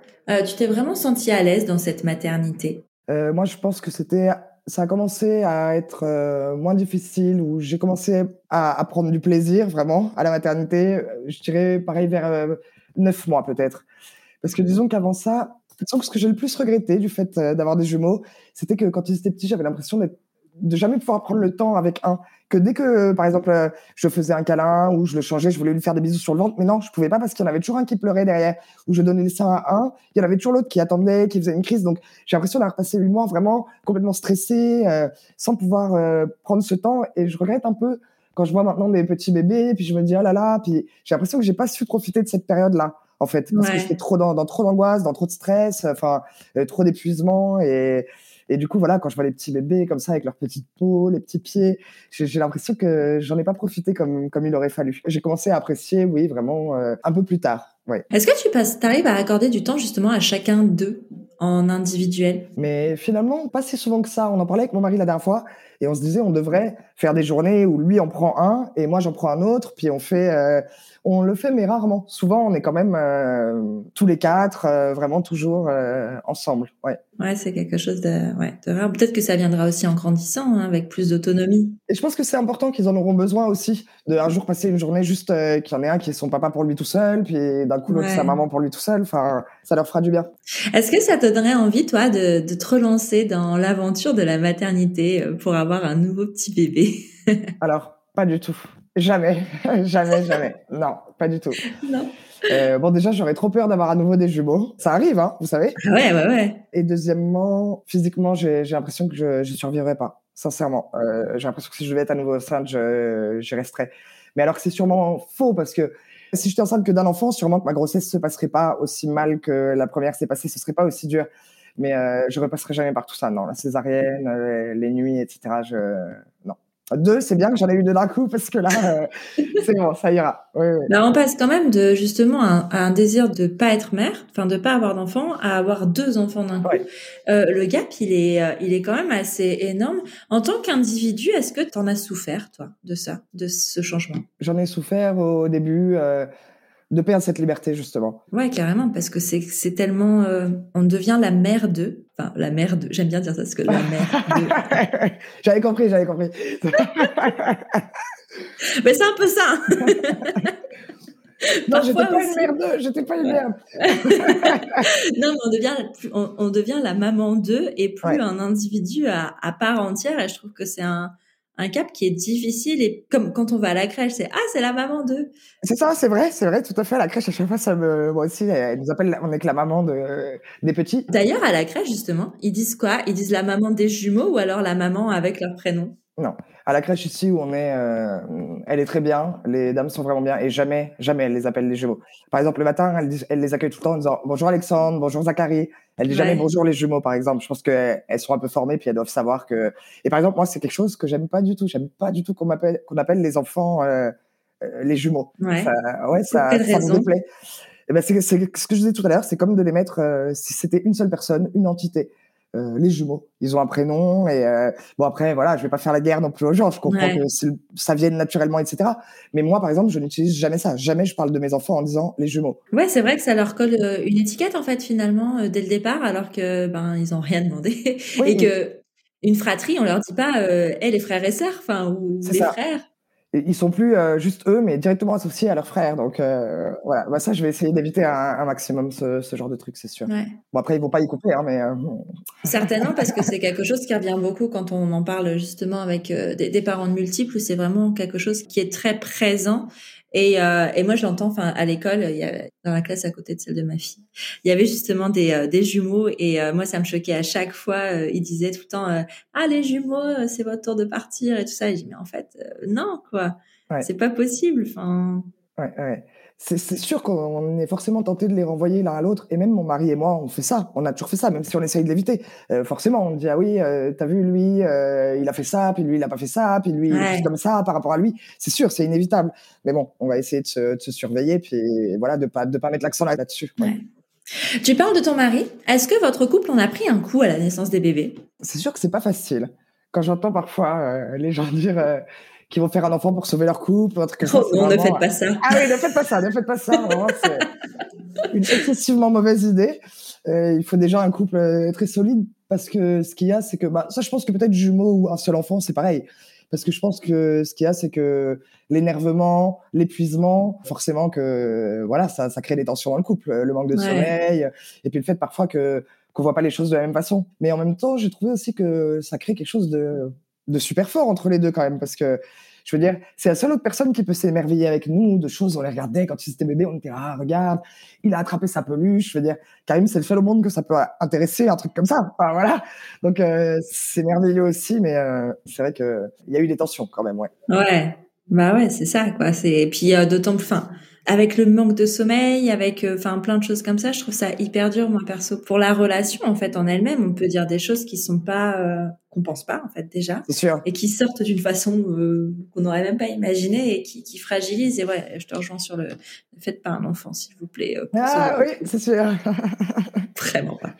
tu t'es vraiment senti à l'aise dans cette maternité? Moi je pense que c'était ça a commencé à être euh, moins difficile, où j'ai commencé à, à, prendre du plaisir vraiment à la maternité, euh, je dirais pareil vers euh, neuf mois peut-être. Parce que disons qu'avant ça, ce que j'ai le plus regretté du fait d'avoir des jumeaux, c'était que quand ils étaient petits, j'avais l'impression d'être de jamais pouvoir prendre le temps avec un. Que dès que, par exemple, euh, je faisais un câlin ou je le changeais, je voulais lui faire des bisous sur le ventre, mais non, je pouvais pas parce qu'il y en avait toujours un qui pleurait derrière. Ou je donnais le sein à un, il y en avait toujours l'autre qui attendait, qui faisait une crise. Donc j'ai l'impression d'avoir passé huit mois vraiment complètement stressé, euh, sans pouvoir euh, prendre ce temps. Et je regrette un peu quand je vois maintenant des petits bébés, puis je me dis oh là là, puis j'ai l'impression que j'ai pas su profiter de cette période-là en fait, parce que j'étais trop dans, dans trop d'angoisse, dans trop de stress, enfin trop d'épuisement et et du coup, voilà, quand je vois les petits bébés comme ça avec leurs petites peaux, les petits pieds, j'ai l'impression que j'en ai pas profité comme comme il aurait fallu. J'ai commencé à apprécier, oui, vraiment euh, un peu plus tard. Ouais. Est-ce que tu passes, arrives à accorder du temps justement à chacun d'eux en individuel? Mais finalement, pas si souvent que ça. On en parlait avec mon mari la dernière fois et on se disait on devrait faire des journées où lui en prend un et moi j'en prends un autre, puis on fait euh, on le fait, mais rarement. Souvent, on est quand même euh, tous les quatre, euh, vraiment toujours euh, ensemble. Ouais. Ouais, c'est quelque chose de, ouais, de rare. Peut-être que ça viendra aussi en grandissant, hein, avec plus d'autonomie. Et je pense que c'est important qu'ils en auront besoin aussi, de un jour passer une journée juste qu'il y en ait un qui est son papa pour lui tout seul, puis d'un coup l'autre sa maman pour lui tout seul. Enfin, ça leur fera du bien. Est-ce que ça te donnerait envie, toi, de, de te relancer dans l'aventure de la maternité pour avoir un nouveau petit bébé? Alors, pas du tout. Jamais, jamais, jamais. Non, pas du tout. Non. Euh, bon, déjà, j'aurais trop peur d'avoir à nouveau des jumeaux. Ça arrive, hein, vous savez. Ah ouais, ouais, ouais. Et deuxièmement, physiquement, j'ai l'impression que je n'y survivrai pas. Sincèrement, euh, j'ai l'impression que si je devais être à nouveau enceinte, j'y resterais. Mais alors que c'est sûrement faux parce que si j'étais enceinte que d'un enfant, sûrement que ma grossesse se passerait pas aussi mal que la première s'est passée, ce serait pas aussi dur. Mais euh, je repasserai jamais par tout ça. Non, la césarienne, euh, les nuits, etc. Je... Deux, c'est bien que j'en ai eu deux d'un coup parce que là, euh, c'est bon, ça ira. Oui, oui. Bah, on passe quand même de justement un, un désir de pas être mère, enfin de pas avoir d'enfants, à avoir deux enfants d'un coup. Euh, le gap, il est, euh, il est quand même assez énorme. En tant qu'individu, est-ce que tu en as souffert, toi, de ça, de ce changement? J'en ai souffert au début euh, de perdre cette liberté, justement. Ouais, carrément, parce que c'est, c'est tellement, euh, on devient la mère de, enfin la mère de. J'aime bien dire ça parce que la mère de. j'avais compris, j'avais compris. Mais c'est un peu ça. non, j'étais pas une aussi. merde, j'étais pas une merde. non, mais on devient, on, on devient la maman d'eux et plus Ouais. un individu à, à part entière. Et je trouve que c'est un, un cap qui est difficile. Et comme quand on va à la crèche, c'est ah, c'est la maman d'eux. C'est ça, c'est vrai, c'est vrai, tout à fait. À la crèche, à chaque fois, ça me, moi aussi, elle nous appelle, on est que la maman de, des petits. D'ailleurs, à la crèche, justement, ils disent quoi? Ils disent la maman des jumeaux ou alors la maman avec leur prénom? À la crèche ici où on est, euh, elle est très bien, les dames sont vraiment bien et jamais, jamais elle les appelle les jumeaux. Par exemple, le matin, elle, les accueille tout le temps en disant bonjour Alexandre, bonjour Zachary. Elle dit jamais bonjour les jumeaux, par exemple. Je pense qu'elles elles sont un peu formées puis elles doivent savoir que. Et par exemple, moi, c'est quelque chose que j'aime pas du tout. J'aime pas du tout qu'on m'appelle, qu'on appelle les enfants euh, euh, les jumeaux. Ouais. Ça, ouais, ça, ça me déplaît. Eh ben, c'est, c'est ce que je disais tout à l'heure, c'est comme de les mettre, euh, si c'était une seule personne, une entité. Euh, les jumeaux, ils ont un prénom et euh, bon après voilà, je vais pas faire la guerre non plus aux gens. Je comprends Ouais. que ça vienne naturellement, etc. Mais moi, par exemple, je n'utilise jamais ça. Jamais je parle de mes enfants en disant les jumeaux. Ouais, c'est vrai que ça leur colle euh, une étiquette en fait finalement euh, dès le départ, alors que ben ils ont rien demandé Oui, et que une fratrie, on leur dit pas euh, hey, les frères et sœurs, enfin ou les ça. frères. Ils sont plus euh, juste eux, mais directement associés à leurs frères. Donc euh, voilà, bah, ça, je vais essayer d'éviter un, un maximum ce, ce genre de truc, c'est sûr. Ouais. Bon après, ils vont pas y couper, hein, mais euh, Certainement parce que c'est quelque chose qui revient beaucoup quand on en parle justement avec euh, des, des parents de multiples. C'est vraiment quelque chose qui est très présent. Et, euh, et moi, je l'entends. Enfin, à l'école, il y a, dans la classe à côté de celle de ma fille, il y avait justement des, euh, des jumeaux. Et euh, moi, ça me choquait à chaque fois. euh, ils disaient tout le temps euh, Ah, les jumeaux, euh, c'est votre tour de partir et tout ça. Et je dis Mais en fait, euh, non, quoi. Ouais. C'est pas possible. Enfin, Ouais, ouais. C'est sûr qu'on est forcément tenté de les renvoyer l'un à l'autre. Et même mon mari et moi, on fait ça. On a toujours fait ça, même si on essaye de l'éviter. Euh, forcément, on dit ah oui, euh, t'as vu lui, euh, il a fait ça, puis lui il a pas fait ça, puis lui il est comme ça par rapport à lui. C'est sûr, c'est inévitable. Mais bon, on va essayer de se, de se surveiller, puis voilà, de pas de pas mettre l'accent là- là-dessus. Ouais. ouais. Tu parles de ton mari. Est-ce que votre couple en a pris un coup à la naissance des bébés? C'est sûr que c'est pas facile. Quand j'entends parfois euh, les gens dire euh, qu'ils vont faire un enfant pour sauver leur couple, ou un truc comme ça, Oh, non, ne faites pas ça. Ah oui, ne faites pas ça, ne faites pas ça. Vraiment, c'est une excessivement mauvaise idée. Euh, il faut déjà un couple euh, très solide parce que ce qu'il y a, c'est que bah, ça, je pense que peut-être jumeaux ou un seul enfant, c'est pareil. Parce que je pense que ce qu'il y a, c'est que l'énervement, l'épuisement, forcément que voilà, ça, ça crée des tensions dans le couple, le manque de Ouais. sommeil, et puis le fait parfois que qu'on voit pas les choses de la même façon. Mais en même temps, j'ai trouvé aussi que ça crée quelque chose de de super fort entre les deux quand même, parce que je veux dire, c'est la seule autre personne qui peut s'émerveiller avec nous de choses. On les regardait quand ils étaient bébés, on était ah regarde, il a attrapé sa peluche. Je veux dire, Karim, c'est le seul au monde que ça peut intéresser, un truc comme ça. Enfin, voilà. Donc euh, c'est merveilleux aussi, mais euh, c'est vrai que il y a eu des tensions quand même, ouais. Ouais, bah ouais, c'est ça, quoi. C'est et puis euh, d'autant plus, enfin, avec le manque de sommeil, avec, euh, enfin, plein de choses comme ça, je trouve ça hyper dur, moi perso. Pour la relation, en fait, en elle-même, on peut dire des choses qui sont pas, euh, qu'on pense pas, en fait, déjà, C'est sûr. et qui sortent d'une façon euh, qu'on n'aurait même pas imaginée et qui, qui fragilisent. Et ouais, je te rejoins sur le, ne faites pas un enfant, s'il vous plaît. euh, Ah oui, c'est sûr. Vraiment pas.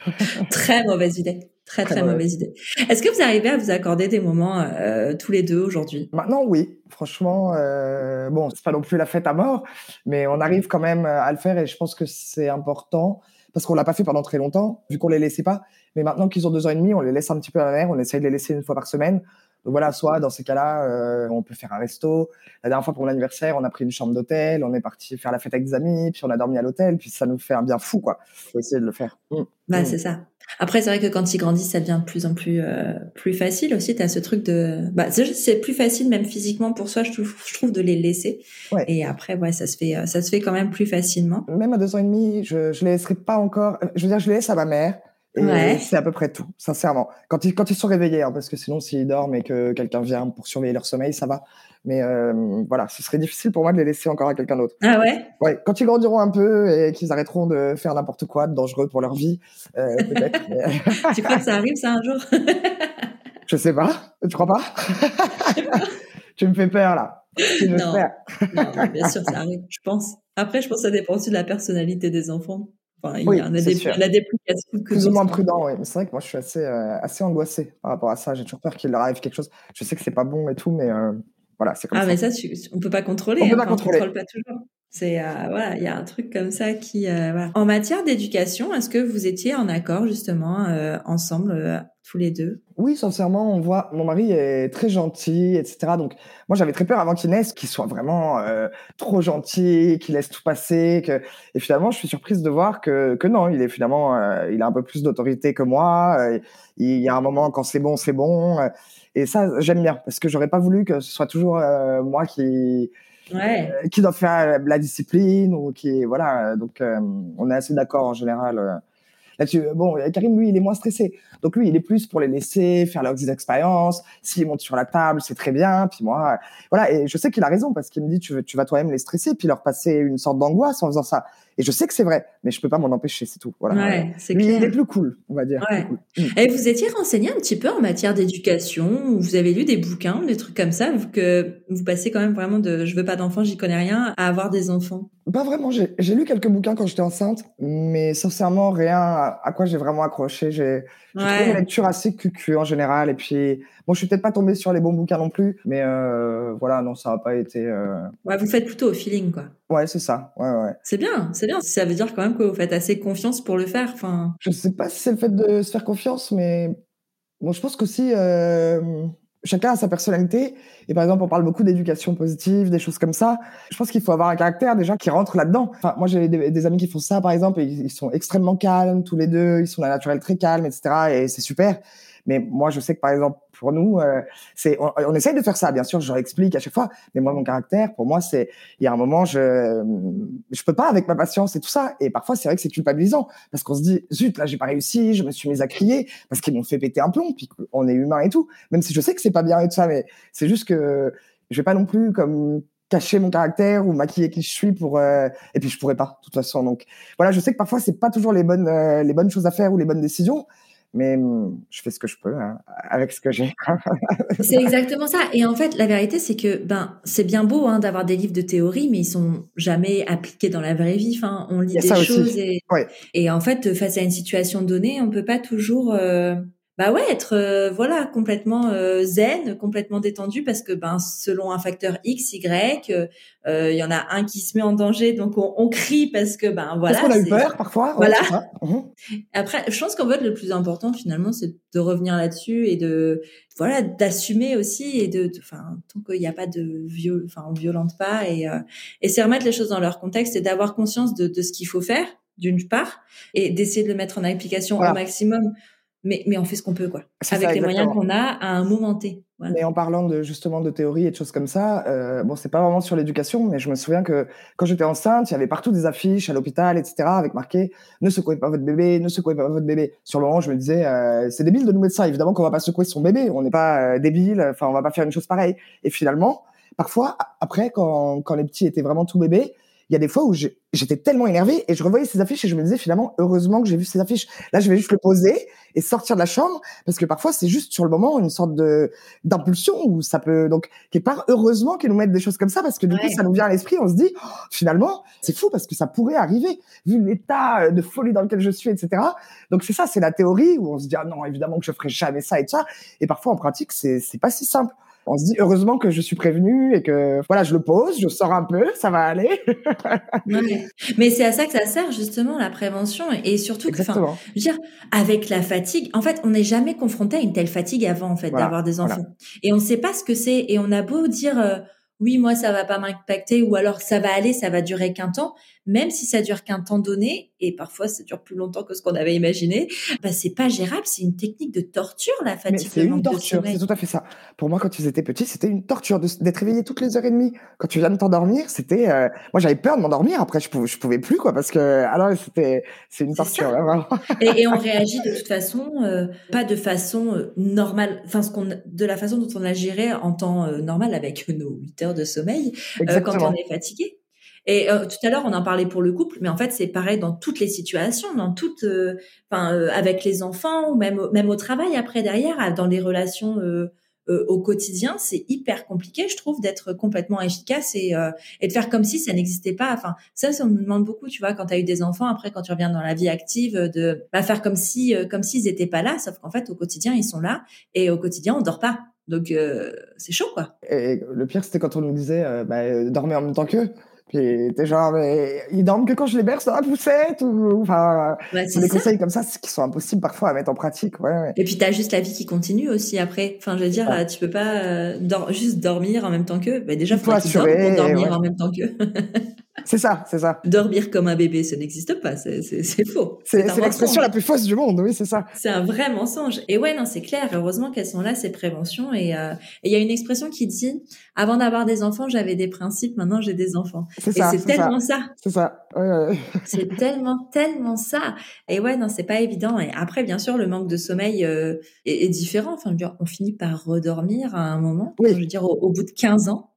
Très mauvaise idée. Très, très, Très mauvaise idée. Est-ce que vous arrivez à vous accorder des moments euh, tous les deux aujourd'hui? Maintenant, oui. Franchement, euh, bon, c'est pas non plus la fête à mort, mais on arrive quand même à le faire et je pense que c'est important parce qu'on l'a pas fait pendant très longtemps, vu qu'on les laissait pas. Mais maintenant qu'ils ont deux ans et demi, on les laisse un petit peu à la mer, on essaye de les laisser une fois par semaine. Donc voilà, soit dans ces cas-là, euh, on peut faire un resto. La dernière fois pour mon anniversaire, on a pris une chambre d'hôtel, on est parti faire la fête avec des amis, puis on a dormi à l'hôtel, puis ça nous fait un bien fou, quoi. Faut essayer de le faire. Mm. Bah, Mm. c'est ça. Après, c'est vrai que quand ils grandissent, ça devient de plus en plus euh, plus facile aussi. Tu as ce truc de... Bah, c'est plus facile, même physiquement, pour soi, je trouve, je trouve de les laisser. Ouais. Et après, ouais, ça se fait, euh, ça se fait quand même plus facilement. Même à deux ans et demi, je, je les laisserai pas encore. Je veux dire, je les laisse à ma mère. Et Ouais. c'est à peu près tout, sincèrement. Quand ils, quand ils sont réveillés, hein, parce que sinon, s'ils dorment et que quelqu'un vient pour surveiller leur sommeil, ça va. Mais euh, voilà, ce serait difficile pour moi de les laisser encore à quelqu'un d'autre. Ah ouais? Ouais, quand ils grandiront un peu et qu'ils arrêteront de faire n'importe quoi de dangereux pour leur vie, euh, peut-être. tu crois que ça arrive ça un jour? Je sais pas. Tu crois pas? Tu me fais peur là. non. non, bien sûr, ça arrive, je pense. Après, je pense que ça dépend aussi de la personnalité des enfants. Enfin, il y en a des, la que plus ou moins prudent, oui. Mais c'est vrai que moi, je suis assez, euh, assez angoissé par rapport à ça. J'ai toujours peur qu'il leur arrive quelque chose. Je sais que c'est pas bon et tout, mais euh, voilà, c'est comme ah, ça. Ah, mais ça, tu, on peut pas contrôler. On peut hein, pas contrôler. contrôle pas toujours. C'est euh, voilà, il y a un truc comme ça qui. Euh, voilà. En matière d'éducation, est-ce que vous étiez en accord justement euh, ensemble tous les deux? Oui, sincèrement, on voit. Mon mari est très gentil, etc. Donc moi, j'avais très peur avant qu'il naisse, qu'il soit vraiment trop gentil, qu'il laisse tout passer. Que... Et finalement, je suis surprise de voir que que non, il est finalement, il a un peu plus d'autorité que moi. il y a un moment quand c'est bon, c'est bon. Et ça, j'aime bien parce que j'aurais pas voulu que ce soit toujours moi qui ouais. Euh, qui doit faire la discipline ou qui voilà donc euh, on est assez d'accord en général euh, là-dessus. Bon, Karim, lui, il est moins stressé. Donc lui, il est plus pour les laisser faire leurs expériences. S'ils montent sur la table, c'est très bien. Puis moi, voilà. Et je sais qu'il a raison parce qu'il me dit, tu, tu vas toi-même les stresser, puis leur passer une sorte d'angoisse en faisant ça. Et je sais que c'est vrai, mais je peux pas m'en empêcher, c'est tout. Voilà. Ouais, c'est il est plus cool, on va dire. Ouais. Mm. Et vous étiez renseigné un petit peu en matière d'éducation, vous avez lu des bouquins, des trucs comme ça, que vous passez quand même vraiment de je veux pas d'enfants, j'y connais rien, à avoir des enfants? Pas vraiment. J'ai lu quelques bouquins quand j'étais enceinte, mais sincèrement, rien à, quoi j'ai vraiment accroché. J'ai ouais. trouvé une lecture assez cucu en général. Et puis, bon, je suis peut-être pas tombée sur les bons bouquins non plus, mais euh, voilà, non, ça n'a pas été. Euh... Ouais, vous faites plutôt au feeling, quoi. Ouais, c'est ça. Ouais, ouais. C'est bien, c'est bien. Ça veut dire quand même que vous faites assez confiance pour le faire. Enfin. Je sais pas si c'est le fait de se faire confiance, mais bon, je pense qu'aussi. Euh chacun a sa personnalité. Et par exemple, on parle beaucoup d'éducation positive, des choses comme ça. Je pense qu'il faut avoir un caractère déjà qui rentre là-dedans. Enfin, moi, j'ai des, amis qui font ça, par exemple, et ils sont extrêmement calmes tous les deux. Ils sont d'un naturel très calme, etc. Et c'est super. Mais moi, je sais que par exemple, pour nous, euh, c'est on, on, essaye de faire ça. Bien sûr, je leur explique à chaque fois. Mais moi, mon caractère, pour moi, c'est il y a un moment, je je peux pas avec ma patience et tout ça. Et parfois, c'est vrai que c'est culpabilisant parce qu'on se dit zut, là, j'ai pas réussi, je me suis mis à crier parce qu'ils m'ont fait péter un plomb. Puis on est humain et tout. Même si je sais que c'est pas bien et tout ça, mais c'est juste que je vais pas non plus comme cacher mon caractère ou maquiller qui je suis pour euh... et puis je pourrais pas de toute façon donc voilà je sais que parfois c'est pas toujours les bonnes euh, les bonnes choses à faire ou les bonnes décisions mais hum, je fais ce que je peux hein, avec ce que j'ai. c'est exactement ça. Et en fait, la vérité, c'est que ben c'est bien beau hein, d'avoir des livres de théorie, mais ils sont jamais appliqués dans la vraie vie. Enfin, on lit des choses et, et en fait, face à une situation donnée, on peut pas toujours euh, bah ouais être euh, voilà complètement euh, zen complètement détendu parce que ben selon un facteur x y il euh, y en a un qui se met en danger donc on, on crie parce que ben voilà parce qu'on a eu peur parfois voilà mmh. après je pense qu'en fait le plus important finalement c'est de revenir là-dessus et de voilà d'assumer aussi et de enfin tant qu'il n'y a pas de viol enfin on violente pas et et c'est remettre les choses dans leur contexte et d'avoir conscience de, de ce qu'il faut faire d'une part et d'essayer de le mettre en application voilà. au maximum mais, mais on fait ce qu'on peut, quoi. Avec ça, les moyens qu'on a à un moment T. Voilà. Mais en parlant de justement de théorie et de choses comme ça, euh, bon, c'est pas vraiment sur l'éducation, mais je me souviens que quand j'étais enceinte, il y avait partout des affiches à l'hôpital, etc., avec marqué "Ne secouez pas votre bébé, ne secouez pas votre bébé". Sur le moment, je me disais, euh, c'est débile de nous mettre ça. Évidemment qu'on va pas secouer son bébé, on n'est pas euh, débile. Enfin, on va pas faire une chose pareille. Et finalement, parfois, après, quand quand les petits étaient vraiment tout bébés, il y a des fois où j'étais tellement énervé et je revoyais ces affiches et je me disais finalement heureusement que j'ai vu ces affiches. Là, je vais juste le poser et sortir de la chambre parce que parfois c'est juste sur le moment une sorte de d'impulsion où ça peut donc quelque part heureusement qu'ils nous mettent des choses comme ça parce que du ouais. coup ça nous vient à l'esprit, on se dit oh, finalement c'est fou parce que ça pourrait arriver vu l'état de folie dans lequel je suis, etc. Donc c'est ça, c'est la théorie où on se dit ah non évidemment que je ferai jamais ça et tout ça et parfois en pratique c'est c'est pas si simple on se dit heureusement que je suis prévenue et que voilà, je le pose, je sors un peu, ça va aller. ouais. Mais c'est à ça que ça sert justement la prévention et surtout que, enfin, je veux dire, avec la fatigue, en fait, on n'est jamais confronté à une telle fatigue avant en fait voilà, d'avoir des enfants voilà. et on ne sait pas ce que c'est et on a beau dire euh, oui moi ça va pas m'impacter ou alors ça va aller, ça va durer qu'un temps, même si ça dure qu'un temps donné et parfois ça dure plus longtemps que ce qu'on avait imaginé, bah, c'est pas gérable, c'est une technique de torture, la fatigue. C'est une torture, c'est tout à fait ça. Pour moi, quand ils étaient petits, c'était une torture d'être réveillé toutes les heures et demie. Quand tu viens de t'endormir, c'était, euh, moi j'avais peur de m'endormir. Après, je pouvais, je pouvais plus quoi, parce que alors c'était, c'est une torture. vraiment. Et, et, on réagit de toute façon, euh, pas de façon euh, normale, enfin ce qu'on, de la façon dont on a géré en temps normal avec nos 8 heures de sommeil quand on est fatigué. Et euh, tout à l'heure, on en parlait pour le couple, mais en fait, c'est pareil dans toutes les situations, dans toutes, euh, enfin, euh, avec les enfants ou même même au travail après derrière, dans les relations au quotidien, c'est hyper compliqué, je trouve, d'être complètement efficace et et de faire comme si ça n'existait pas. Enfin, ça, ça me demande beaucoup, tu vois, quand tu as eu des enfants, après, quand tu reviens dans la vie active, de bah, faire comme si comme s'ils étaient pas là, sauf qu'en fait, au quotidien, ils sont là et au quotidien, on dort pas. Donc c'est chaud, quoi. Et le pire, c'était quand on nous disait, bah, dormez en même temps qu'eux. Puis t'es genre, mais ils dorment que quand je les berce dans la poussette ou enfin des conseils comme ça qui sont impossibles parfois à mettre en pratique. Ouais, ouais. Et puis t'as juste la vie qui continue aussi après. Enfin, je veux dire, tu peux pas euh, juste dormir en même temps que. Bah, déjà, faut assurer pour dormir en même temps que. C'est ça, c'est ça. Dormir comme un bébé, ça n'existe pas, c'est faux. C'est l'expression la plus fausse du monde, oui, c'est ça. C'est un vrai mensonge. Et ouais, non, c'est clair. Heureusement qu'elles sont là, ces préventions. Et euh, il y a une expression qui dit avant d'avoir des enfants, j'avais des principes, maintenant j'ai des enfants. C'est ça. C'est tellement ça. C'est ça. c'est tellement, tellement ça. Et ouais, non, c'est pas évident. Et après, bien sûr, le manque de sommeil euh, est, différent. Enfin, on finit par redormir à un moment. Oui. Je veux dire, au bout de 15 ans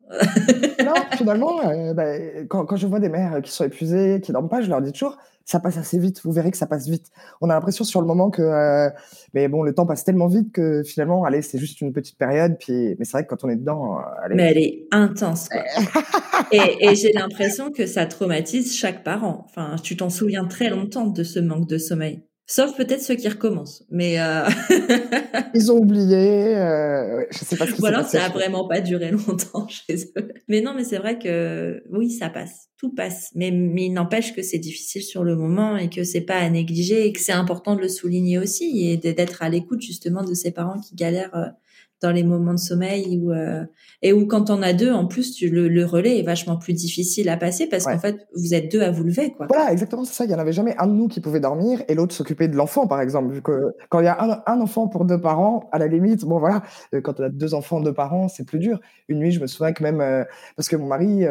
non, finalement, euh, bah, quand, quand, je vois des mères qui sont épuisées, qui dorment pas, je leur dis toujours, ça passe assez vite. Vous verrez que ça passe vite. On a l'impression sur le moment que, euh, mais bon, le temps passe tellement vite que finalement, allez, c'est juste une petite période. Puis, mais c'est vrai que quand on est dedans, euh, allez. mais elle est intense. Quoi. et, et j'ai l'impression que ça traumatise chaque parent. Enfin, tu t'en souviens très longtemps de ce manque de sommeil. Sauf peut-être ceux qui recommencent, mais euh... ils ont oublié. Euh... Je sais pas ce qui Ou alors ça a vraiment pas duré longtemps chez eux. Mais non, mais c'est vrai que oui, ça passe, tout passe. Mais, mais il n'empêche que c'est difficile sur le moment et que c'est pas à négliger et que c'est important de le souligner aussi et d'être à l'écoute justement de ces parents qui galèrent euh, dans les moments de sommeil ou euh, et où quand on a deux en plus tu, le, relais est vachement plus difficile à passer parce qu'en fait vous êtes deux à vous lever quoi. Voilà exactement c'est ça. Il y en avait jamais un de nous qui pouvait dormir et l'autre s'occuper de l'enfant par exemple. Que quand il y a un, enfant pour deux parents à la limite bon voilà euh, quand on a deux enfants deux parents c'est plus dur. Une nuit je me souviens que même euh, parce que mon mari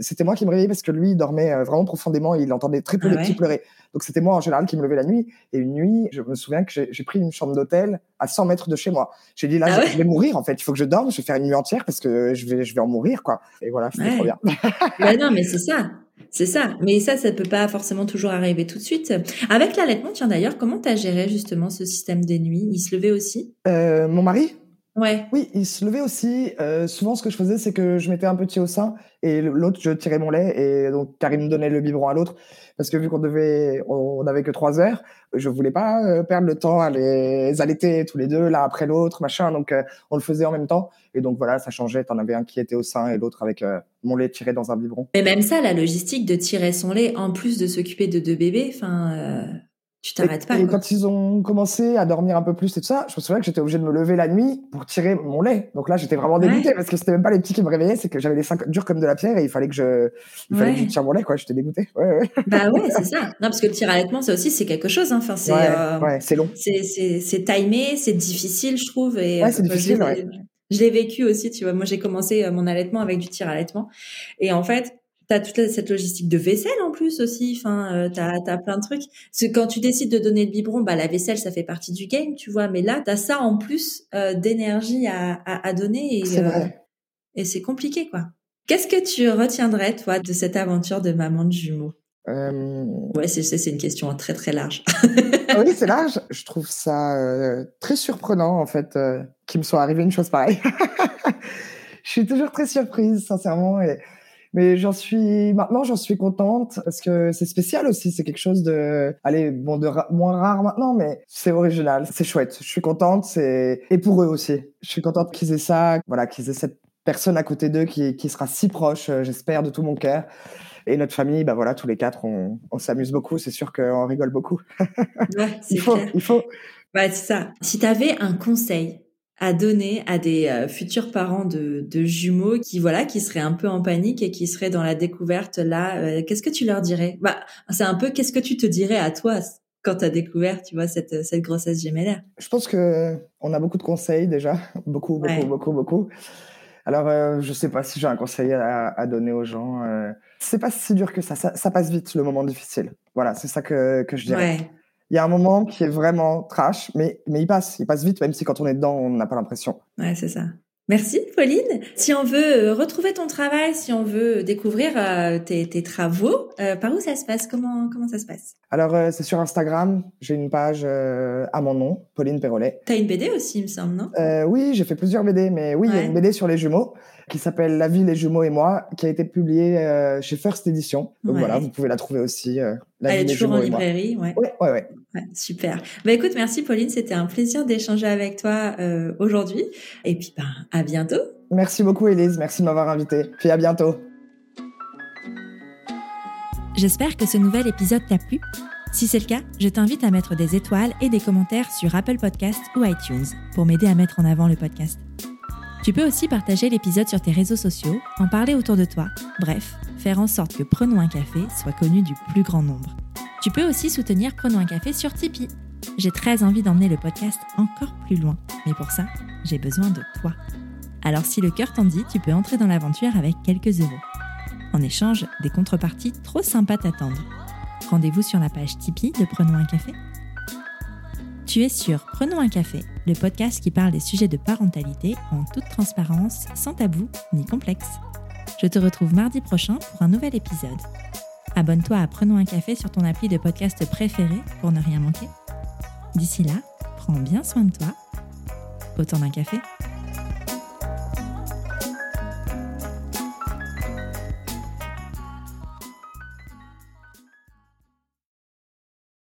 c'était moi qui me réveillais parce que lui il dormait vraiment profondément. Et il entendait très peu ah les petits pleurer. Donc c'était moi en général qui me levais la nuit. Et une nuit je me souviens que j'ai pris une chambre d'hôtel à 100 mètres de chez moi j'ai dit là ah je vais mourir en fait il faut que je dorme je vais faire une nuit entière parce que je vais, je vais en mourir, quoi. Et voilà, c'était trop bien. bah non, mais c'est ça. C'est ça. Mais ça, ça peut pas forcément toujours arriver tout de suite. Avec l'allaitement, tiens d'ailleurs, comment tu as géré justement ce système des nuits? Il se levait aussi? Euh, Mon mari? Ouais. Oui, il se levait aussi. Euh, souvent, ce que je faisais, c'est que je mettais un petit au sein et l'autre, je tirais mon lait et donc Karim donnait le biberon à l'autre parce que vu qu'on devait, on n'avait que trois heures, je voulais pas euh, perdre le temps à les allaiter tous les deux l'un après l'autre, machin. Donc, euh, on le faisait en même temps et donc voilà, ça changeait. T'en avais un qui était au sein et l'autre avec mon lait tiré dans un biberon. Mais même ça, la logistique de tirer son lait en plus de s'occuper de deux bébés, enfin. Tu t'arrêtes pas. Et quand ils ont commencé à dormir un peu plus et tout ça, je me souviens que j'étais obligée de me lever la nuit pour tirer mon lait. Donc là, j'étais vraiment dégoûtée parce que c'était même pas les petits qui me réveillaient, c'est que j'avais les seins durs comme de la pierre et il fallait que je, il fallait que je tire mon lait, quoi. J'étais dégoûtée. Ouais, ouais. Bah ouais, c'est ça. Non, parce que le tir à laitement, ça aussi, c'est quelque chose. Hein. Enfin, c'est, euh, ouais, c'est long. C'est, c'est, c'est timé, c'est difficile, je trouve. Et, ouais, c'est difficile, ouais. Je l'ai vécu aussi, tu vois. Moi, j'ai commencé euh, mon allaitement avec du tir à laitement. Et en fait, T'as toute cette logistique de vaisselle en plus aussi. Enfin, euh, t'as as plein de trucs. Parce que quand tu décides de donner le biberon, bah la vaisselle ça fait partie du game, tu vois. Mais là, t'as ça en plus euh, d'énergie à, à, à, donner et euh, et c'est compliqué quoi. Qu'est-ce que tu retiendrais toi de cette aventure de maman de jumeaux? Euh... Ouais, c'est c'est une question très très large. Ah oui, c'est large. Je trouve ça euh, très surprenant en fait qu'il me soit arrivé une chose pareille. Je suis toujours très surprise, sincèrement. Et mais j'en suis maintenant, j'en suis contente parce que c'est spécial aussi. C'est quelque chose de, allez, bon, de moins rare maintenant, mais c'est original, c'est chouette. Je suis contente. C'est et pour eux aussi. Je suis contente qu'ils aient ça, voilà, qu'ils aient cette personne à côté d'eux qui, qui sera si proche, euh, j'espère, de tout mon cœur. Et notre famille, bah voilà, tous les quatre, on, on s'amuse beaucoup. C'est sûr qu'on rigole beaucoup. Ouais, il faut, clair. il faut. Ouais, c'est ça. Si tu avais un conseil à donner à des euh, futurs parents de, de, jumeaux qui voilà qui seraient un peu en panique et qui seraient dans la découverte là euh, qu'est-ce que tu leur dirais? Bah c'est un peu qu'est-ce que tu te dirais à toi quand tu as découvert tu vois cette cette grossesse gémellaire je pense que on a beaucoup de conseils déjà. Beaucoup beaucoup beaucoup beaucoup. Alors euh, je sais pas si j'ai un conseil à, à, donner aux gens euh, c'est pas si dur que ça. ça. ça passe vite le moment difficile. Voilà c'est ça que que je dirais. Ouais il y a un moment qui est vraiment trash, mais, mais il passe, il passe vite, même si quand on est dedans, on n'a pas l'impression. Ouais, c'est ça. Merci Pauline. Si on veut euh, retrouver ton travail, si on veut découvrir euh, tes, tes, travaux, euh, par où ça se passe? Comment comment ça se passe? Alors c'est sur Instagram. J'ai une page à mon nom, Pauline Perrolet. T'as une BD aussi, il me semble, non? Oui, j'ai fait plusieurs BD, mais oui, il y a une BD sur les jumeaux qui s'appelle La vie, les jumeaux et moi, qui a été publiée chez First Edition. Donc voilà, vous pouvez la trouver aussi. La Elle est toujours en librairie, ouais. Ouais, ouais, ouais. Super. Bah écoute, merci Pauline, c'était un plaisir d'échanger avec toi euh, aujourd'hui. Et puis bah, à bientôt. Merci beaucoup Elise, merci de m'avoir invité. Puis à bientôt. J'espère que ce nouvel épisode t'a plu. Si c'est le cas, je t'invite à mettre des étoiles et des commentaires sur Apple Podcasts ou iTunes pour m'aider à mettre en avant le podcast. Tu peux aussi partager l'épisode sur tes réseaux sociaux, en parler autour de toi, bref, faire en sorte que Prenons un café soit connu du plus grand nombre. Tu peux aussi soutenir Prenons un café sur Tipeee. J'ai très envie d'emmener le podcast encore plus loin, mais pour ça, j'ai besoin de toi. Alors si le cœur t'en dit, tu peux entrer dans l'aventure avec quelques euros. En échange, des contreparties trop sympas t'attendent. Rendez-vous sur la page Tipeee de Prenons un café. Tu es sur Prenons un café, le podcast qui parle des sujets de parentalité en toute transparence, sans tabou ni complexe. Je te retrouve mardi prochain pour un nouvel épisode. Abonne-toi à Prenons un café sur ton appli de podcast préféré pour ne rien manquer. D'ici là, prends bien soin de toi. Autant d'un café.